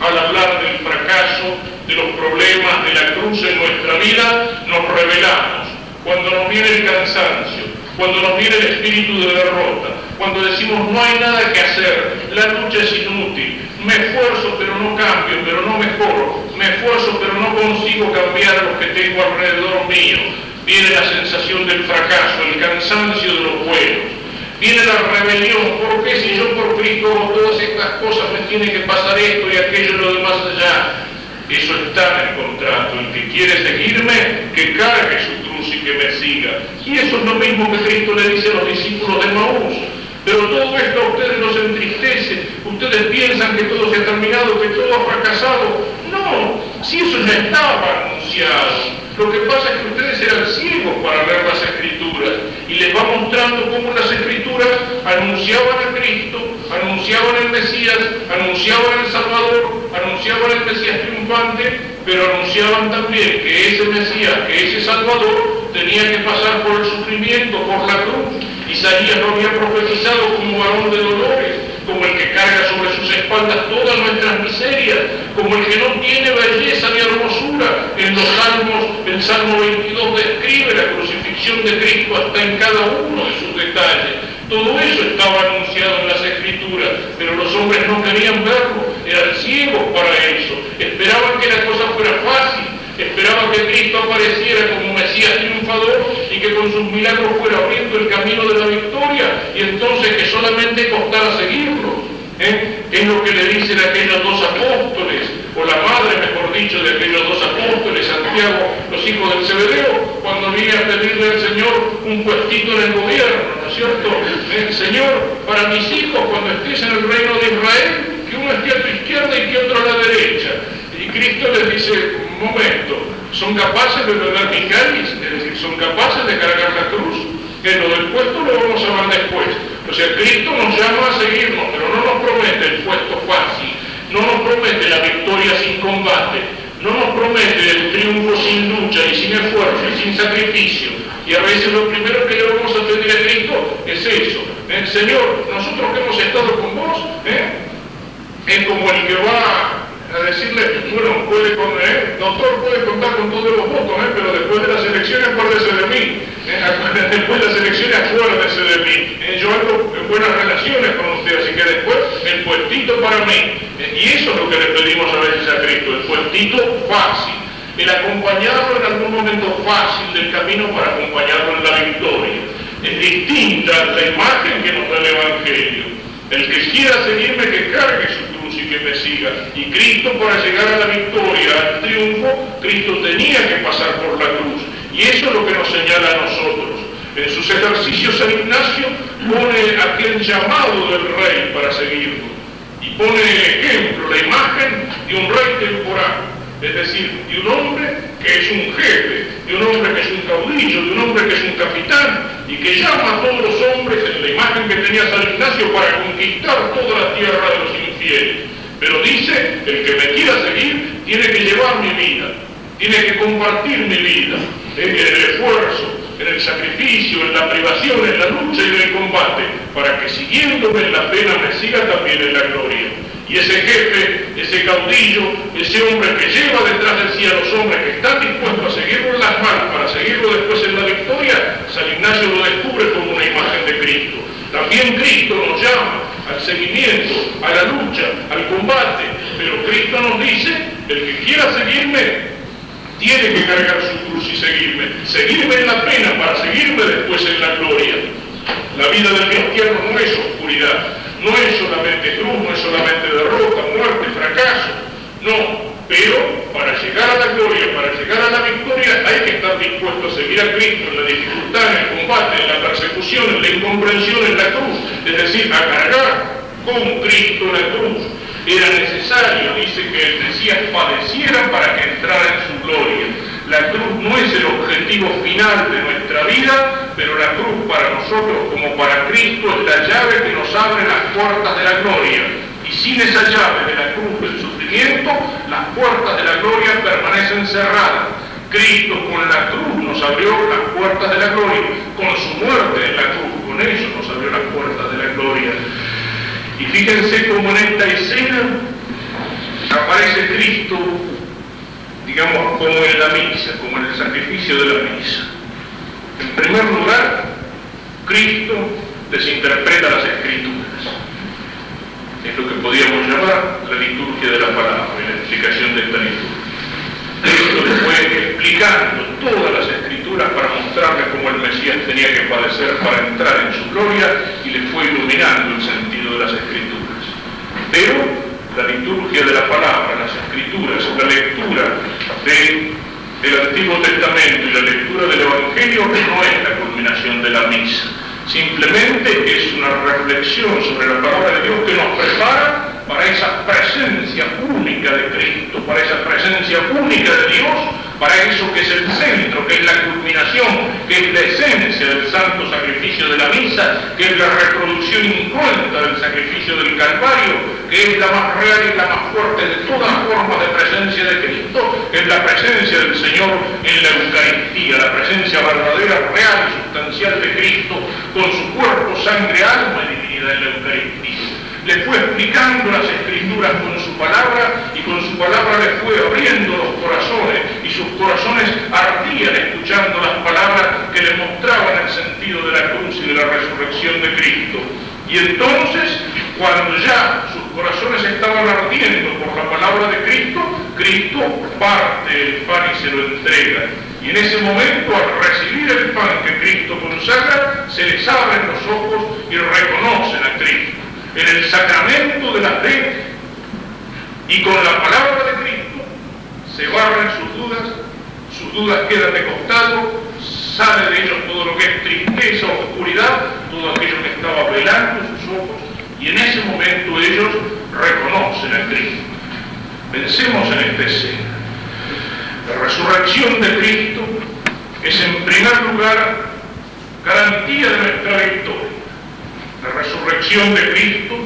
al hablar del fracaso, de los problemas de la cruz en nuestra vida, nos revelamos cuando nos viene el cansancio, cuando nos viene el espíritu de derrota, cuando decimos no hay nada que hacer, la lucha es inútil, me esfuerzo pero no cambio, pero no mejoro, me esfuerzo pero no consigo cambiar lo que tengo alrededor mío, viene la sensación del fracaso, el cansancio de los buenos. Viene la rebelión, ¿por qué si yo por Cristo hago todas estas cosas me tiene que pasar esto y aquello y lo demás allá? Eso está en el contrato. El que quiere seguirme, que cargue su cruz y que me siga. Y eso es lo mismo que Cristo le dice a los discípulos de Maús. Pero todo esto a ustedes los entristece. Ustedes piensan que todo se ha terminado, que todo ha fracasado. No, si eso ya estaba anunciado. Lo que pasa es que ustedes eran ciegos para ver las escrituras y les va mostrando cómo las escrituras anunciaban a Cristo, anunciaban el Mesías, anunciaban el Salvador, anunciaban el Mesías triunfante, pero anunciaban también que ese Mesías, que ese Salvador tenía que pasar por el sufrimiento, por la cruz. Isaías lo había profetizado como varón de dolores, como el que carga sobre sus espaldas todas nuestras miserias, como el que no tiene belleza ni hermosura. En los salmos, el Salmo 22 describe la crucifixión de Cristo hasta en cada uno de sus detalles. Todo eso estaba anunciado en las Escrituras, pero los hombres no querían verlo, eran ciegos para eso, esperaban que la cosa fuera fácil, esperaban que Cristo apareciera como Mesías triunfador y que con sus milagros fuera abriendo el camino de la victoria y entonces que solamente costara seguirlo. ¿eh? Es lo que le dicen aquellos dos apóstoles, o la madre, mejor dicho, de aquellos dos apóstoles, Santiago, los hijos del Cebedeo, cuando viene a pedirle al Señor un puestito en el gobierno, ¿no es cierto? ¿Eh? Señor, para mis hijos, cuando estés en el reino de Israel, que uno esté a tu izquierda y que otro a la derecha. Cristo les dice, un momento, ¿son capaces de beber mi cáliz? Es decir, ¿son capaces de cargar la cruz? Que lo del puesto lo vamos a ver después. O sea, Cristo nos llama a seguirnos, pero no nos promete el puesto fácil, no nos promete la victoria sin combate, no nos promete el triunfo sin lucha y sin esfuerzo y sin sacrificio. Y a veces lo primero que le vamos a pedir a Cristo es eso. ¿eh? Señor, nosotros que hemos estado con vos, ¿eh? es como el que va a decirle, bueno, puede con, ¿eh? doctor puede contar con todos los votos, ¿eh? pero después de las elecciones acuérdese de mí, ¿eh? después de las elecciones acuérdese de mí, ¿eh? yo hago buenas relaciones con usted, así que después el puestito para mí, ¿eh? y eso es lo que le pedimos a veces a Cristo, el puestito fácil, el acompañarlo en algún momento fácil del camino para acompañarlo en la victoria. Es distinta la imagen que nos da el Evangelio. El que quiera seguirme, que cargue su que me siga. Y Cristo para llegar a la victoria, al triunfo, Cristo tenía que pasar por la cruz. Y eso es lo que nos señala a nosotros. En sus ejercicios San Ignacio pone aquel llamado del rey para seguirlo. Y pone ejemplo, la imagen de un rey temporal. Es decir, de un hombre que es un jefe, de un hombre que es un caudillo, de un hombre que es un capitán y que llama a todos los hombres en la imagen que tenía San Ignacio para conquistar toda la tierra de los infieles. Pero dice, el que me quiera seguir tiene que llevar mi vida, tiene que compartir mi vida en el esfuerzo, en el sacrificio, en la privación, en la lucha y en el combate, para que siguiéndome en la pena me siga también en la gloria. Y ese jefe, ese caudillo, ese hombre que lleva detrás de sí a los hombres que están dispuestos a seguirlo en las manos para seguirlo después en la victoria, San Ignacio lo descubre como una imagen de Cristo. También Cristo nos llama al seguimiento, a la lucha, al combate, pero Cristo nos dice, el que quiera seguirme, tiene que cargar su cruz y seguirme. Seguirme en la pena para seguirme después en la gloria. La vida del cristiano no es oscuridad, no es solamente cruz, no es solamente derrota, muerte, fracaso. No, pero para llegar a la gloria, para llegar a la victoria, hay que estar dispuesto a seguir a Cristo en la dificultad, en el combate, en la persecución, en la incomprensión, en la cruz. Es decir, a cargar con Cristo la cruz. Era necesario, dice que el Mesías padeciera para que entrara en su gloria. La cruz no es el objetivo final de nuestra vida, pero la cruz para nosotros como para Cristo es la llave que nos abre las puertas de la gloria. Y sin esa llave de la cruz del sufrimiento, las puertas de la gloria permanecen cerradas. Cristo con la cruz nos abrió las puertas de la gloria, con su muerte en la cruz, con eso nos abrió las puertas de la gloria. Y fíjense cómo en esta escena aparece Cristo digamos, como en la misa, como en el sacrificio de la misa. En primer lugar, Cristo desinterpreta las escrituras. Es lo que podríamos llamar la liturgia de la palabra, la explicación de esta liturgia. Cristo fue explicando todas las escrituras para mostrarle cómo el Mesías tenía que padecer para entrar en su gloria y le fue iluminando el sentido de las escrituras. Pero la liturgia de la palabra, las escrituras, la lectura del Antiguo Testamento y la lectura del Evangelio no es la culminación de la misa. Simplemente es una reflexión sobre la palabra de Dios que nos prepara para esa presencia única de Cristo, para esa presencia única de Dios, para eso que es el centro, que es la culminación, que es la esencia del santo sacrificio de la misa, que es la reproducción incruenta del sacrificio del Calvario, que es la más real y la más fuerte de todas formas de presencia de Cristo, es la presencia del Señor en la Eucaristía, la presencia verdadera, real y sustancial de Cristo, con su cuerpo, sangre, alma y divinidad en la Eucaristía le fue explicando las escrituras con su palabra y con su palabra le fue abriendo los corazones y sus corazones ardían escuchando las palabras que le mostraban el sentido de la cruz y de la resurrección de Cristo. Y entonces, cuando ya sus corazones estaban ardiendo por la palabra de Cristo, Cristo parte el pan y se lo entrega. Y en ese momento, al recibir el pan que Cristo consagra, se les abren los ojos y reconocen a Cristo en el sacramento de la fe y con la palabra de Cristo se barren sus dudas, sus dudas quedan de costado, sale de ellos todo lo que es tristeza, oscuridad, todo aquello que estaba velando sus ojos y en ese momento ellos reconocen a Cristo. Pensemos en esta escena. La resurrección de Cristo es en primer lugar garantía de nuestra victoria la resurrección de Cristo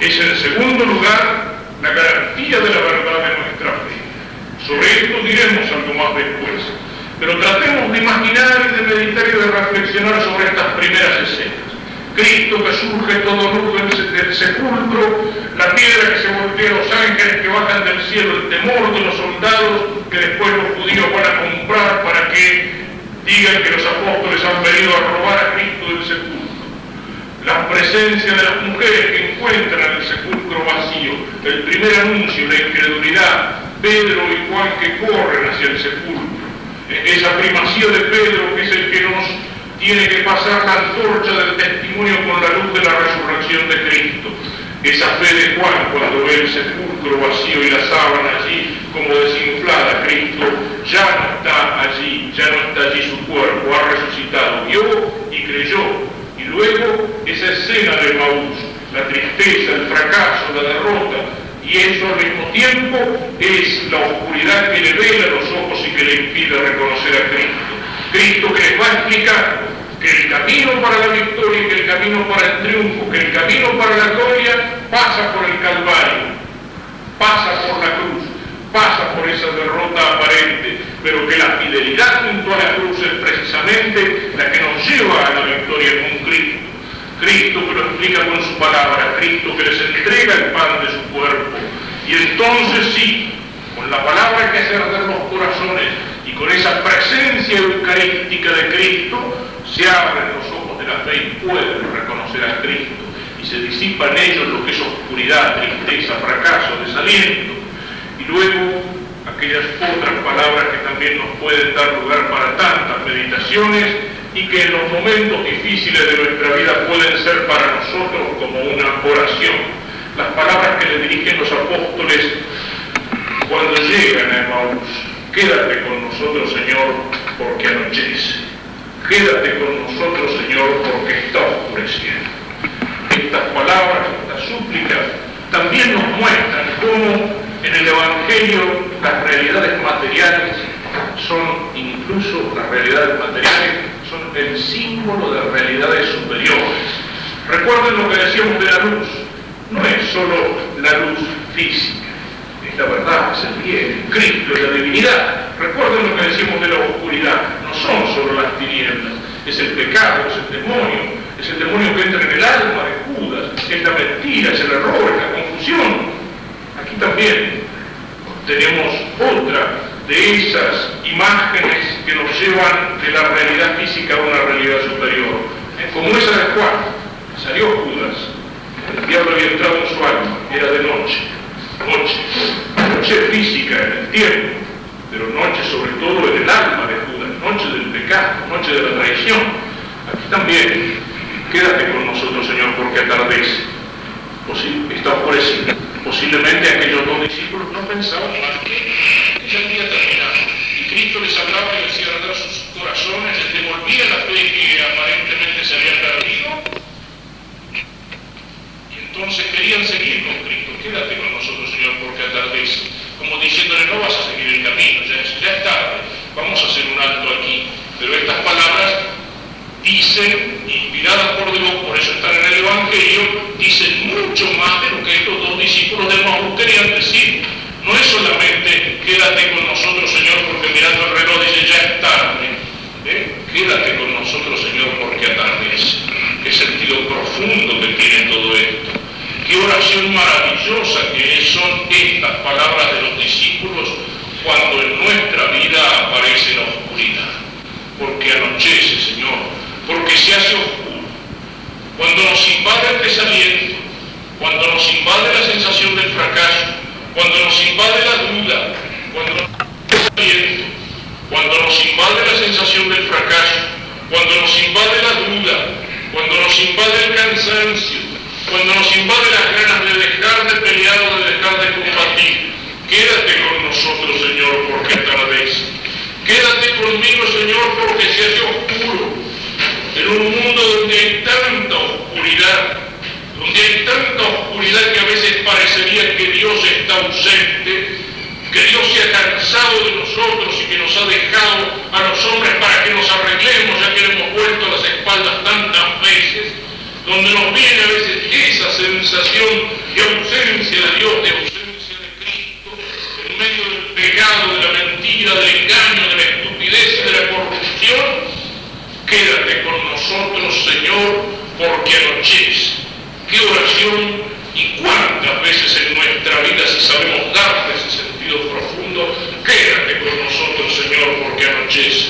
es en segundo lugar la garantía de la verdad de nuestra fe. Sobre esto diremos algo más después, pero tratemos de imaginar y de meditar y de reflexionar sobre estas primeras escenas. Cristo que surge todo nudo del sepulcro, la piedra que se voltea, los ángeles que bajan del cielo, el temor de los soldados que después los judíos van a comprar para que digan que los apóstoles han venido a robar a Cristo del sepulcro. La presencia de las mujeres que encuentran el sepulcro vacío, el primer anuncio, la incredulidad, Pedro y Juan que corren hacia el sepulcro, esa primacía de Pedro que es el que nos tiene que pasar la antorcha del testimonio con la luz de la resurrección de Cristo, esa fe de Juan cuando ve el sepulcro vacío y la sábana allí como desinflada, Cristo ya no está allí, ya no está allí su cuerpo, ha resucitado, vio y creyó luego esa escena de Maús, la tristeza, el fracaso, la derrota, y eso al mismo tiempo es la oscuridad que le vela los ojos y que le impide reconocer a Cristo. Cristo que les va a que el camino para la victoria que el camino para el triunfo, que el camino para la gloria pasa por el Calvario, pasa por la cruz, pasa por esa derrota aparente, pero que la fidelidad junto a la cruz es precisamente la que nos lleva a la victoria con Cristo. Cristo que lo explica con su palabra, Cristo que les entrega el pan de su cuerpo. Y entonces sí, con la palabra que hace arder los corazones y con esa presencia eucarística de Cristo, se abren los ojos de la fe y pueden reconocer a Cristo. Y se disipa en ellos lo que es oscuridad, tristeza, fracaso, desaliento luego aquellas otras palabras que también nos pueden dar lugar para tantas meditaciones y que en los momentos difíciles de nuestra vida pueden ser para nosotros como una oración. Las palabras que le dirigen los apóstoles cuando llegan a Emmaus. Quédate con nosotros, Señor, porque anochece. Quédate con nosotros, Señor, porque está oscureciendo. Estas palabras, estas súplicas, también nos muestran cómo en el Evangelio las realidades materiales son, incluso las realidades materiales, son el símbolo de realidades superiores. Recuerden lo que decíamos de la luz, no es solo la luz física, la verdad, es el bien, Cristo, es la divinidad. Recuerden lo que decíamos de la oscuridad, no son solo las tinieblas, es el pecado, es el demonio, es el demonio que entra en el alma de Judas, es la mentira, es el error, es la confusión, también tenemos otra de esas imágenes que nos llevan de la realidad física a una realidad superior, como esa de Juan. Salió Judas, el diablo había entrado en su alma, era de noche, noche, noche física en el tiempo, pero noche sobre todo en el alma de Judas, noche del pecado, noche de la traición. Aquí también Quédate con nosotros, Señor, porque atardece. está oscurecido. Posiblemente aquellos dos discípulos no pensaban más que ya había terminado. Y Cristo les hablaba y les hacía sus corazones, les devolvía la fe que aparentemente se había perdido. Entonces querían seguir con Cristo. Quédate con nosotros, Señor, porque atardece. Como diciéndole, no vas a seguir el camino, ya ya es tarde. Vamos a hacer un alto aquí. Pero estas palabras dicen, inspiradas por Dios, por eso están en el Evangelio, dicen mucho más de lo que estos dos discípulos de Maús querían decir. No es solamente quédate con nosotros, Señor, porque mirando el reloj dice ya es tarde. ¿Eh? Quédate con nosotros, Señor, porque atardece. Qué sentido profundo que tiene todo esto. Maravillosa que son estas palabras de los discípulos cuando en nuestra vida aparece la oscuridad. Porque anochece, Señor, porque se hace oscuro. Cuando nos invade el desaliento, cuando nos invade la sensación del fracaso, cuando nos invade la duda, cuando nos desaliento, cuando nos invade la sensación del fracaso, cuando nos invade la duda, cuando nos invade el cansancio, cuando nos invade las ganas de dejar de pelear o de dejar de combatir, Quédate con nosotros, Señor, porque vez. Quédate conmigo, Señor, porque se hace oscuro. En un mundo donde hay tanta oscuridad, donde hay tanta oscuridad que a veces parecería que Dios está ausente, que Dios se ha cansado de nosotros y que nos ha dejado a los hombres para que nos arreglemos, ya que le hemos vuelto las espaldas tantas veces, donde nos viene a veces esa sensación de ausencia de Dios, de ausencia medio del pecado, de la mentira, del engaño, de la estupidez y de la corrupción, quédate con nosotros, Señor, porque anochece. Qué oración y cuántas veces en nuestra vida, si sabemos darte ese sentido profundo, quédate con nosotros, Señor, porque anochece.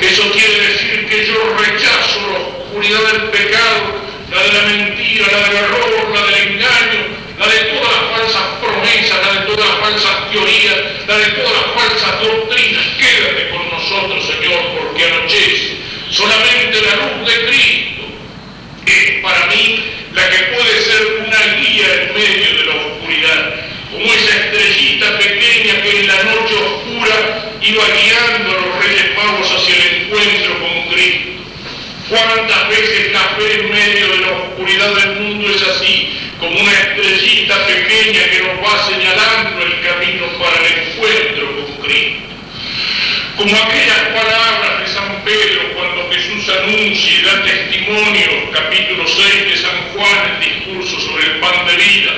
Eso quiere decir que yo rechazo la oscuridad del pecado, la de la mentira, la del error, la del engaño, la de todas las falsas promesas, la de todas las falsas teorías, la de todas las falsas doctrinas. Quédate con nosotros, Señor, porque anochece. Solamente la luz de Cristo es para mí la que puede ser una guía en medio de la oscuridad, como esa estrellita pequeña que en la noche oscura iba guiando a los reyes magos hacia el encuentro con Cristo. ¿Cuántas veces la fe en medio de la oscuridad del mundo es así? como una estrellita pequeña que nos va señalando el camino para el encuentro con Cristo. Como aquellas palabras de San Pedro cuando Jesús anuncia y da testimonio, capítulo 6 de San Juan, el discurso sobre el pan de vida.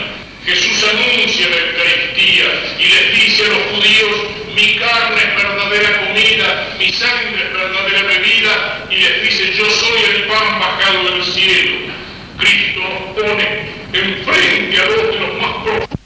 Jesús anuncia la Eucaristía y les dice a los judíos, mi carne es verdadera comida, mi sangre es verdadera bebida, y les dice, yo soy el pan bajado del cielo. Cristo pone enfrente a los más profundos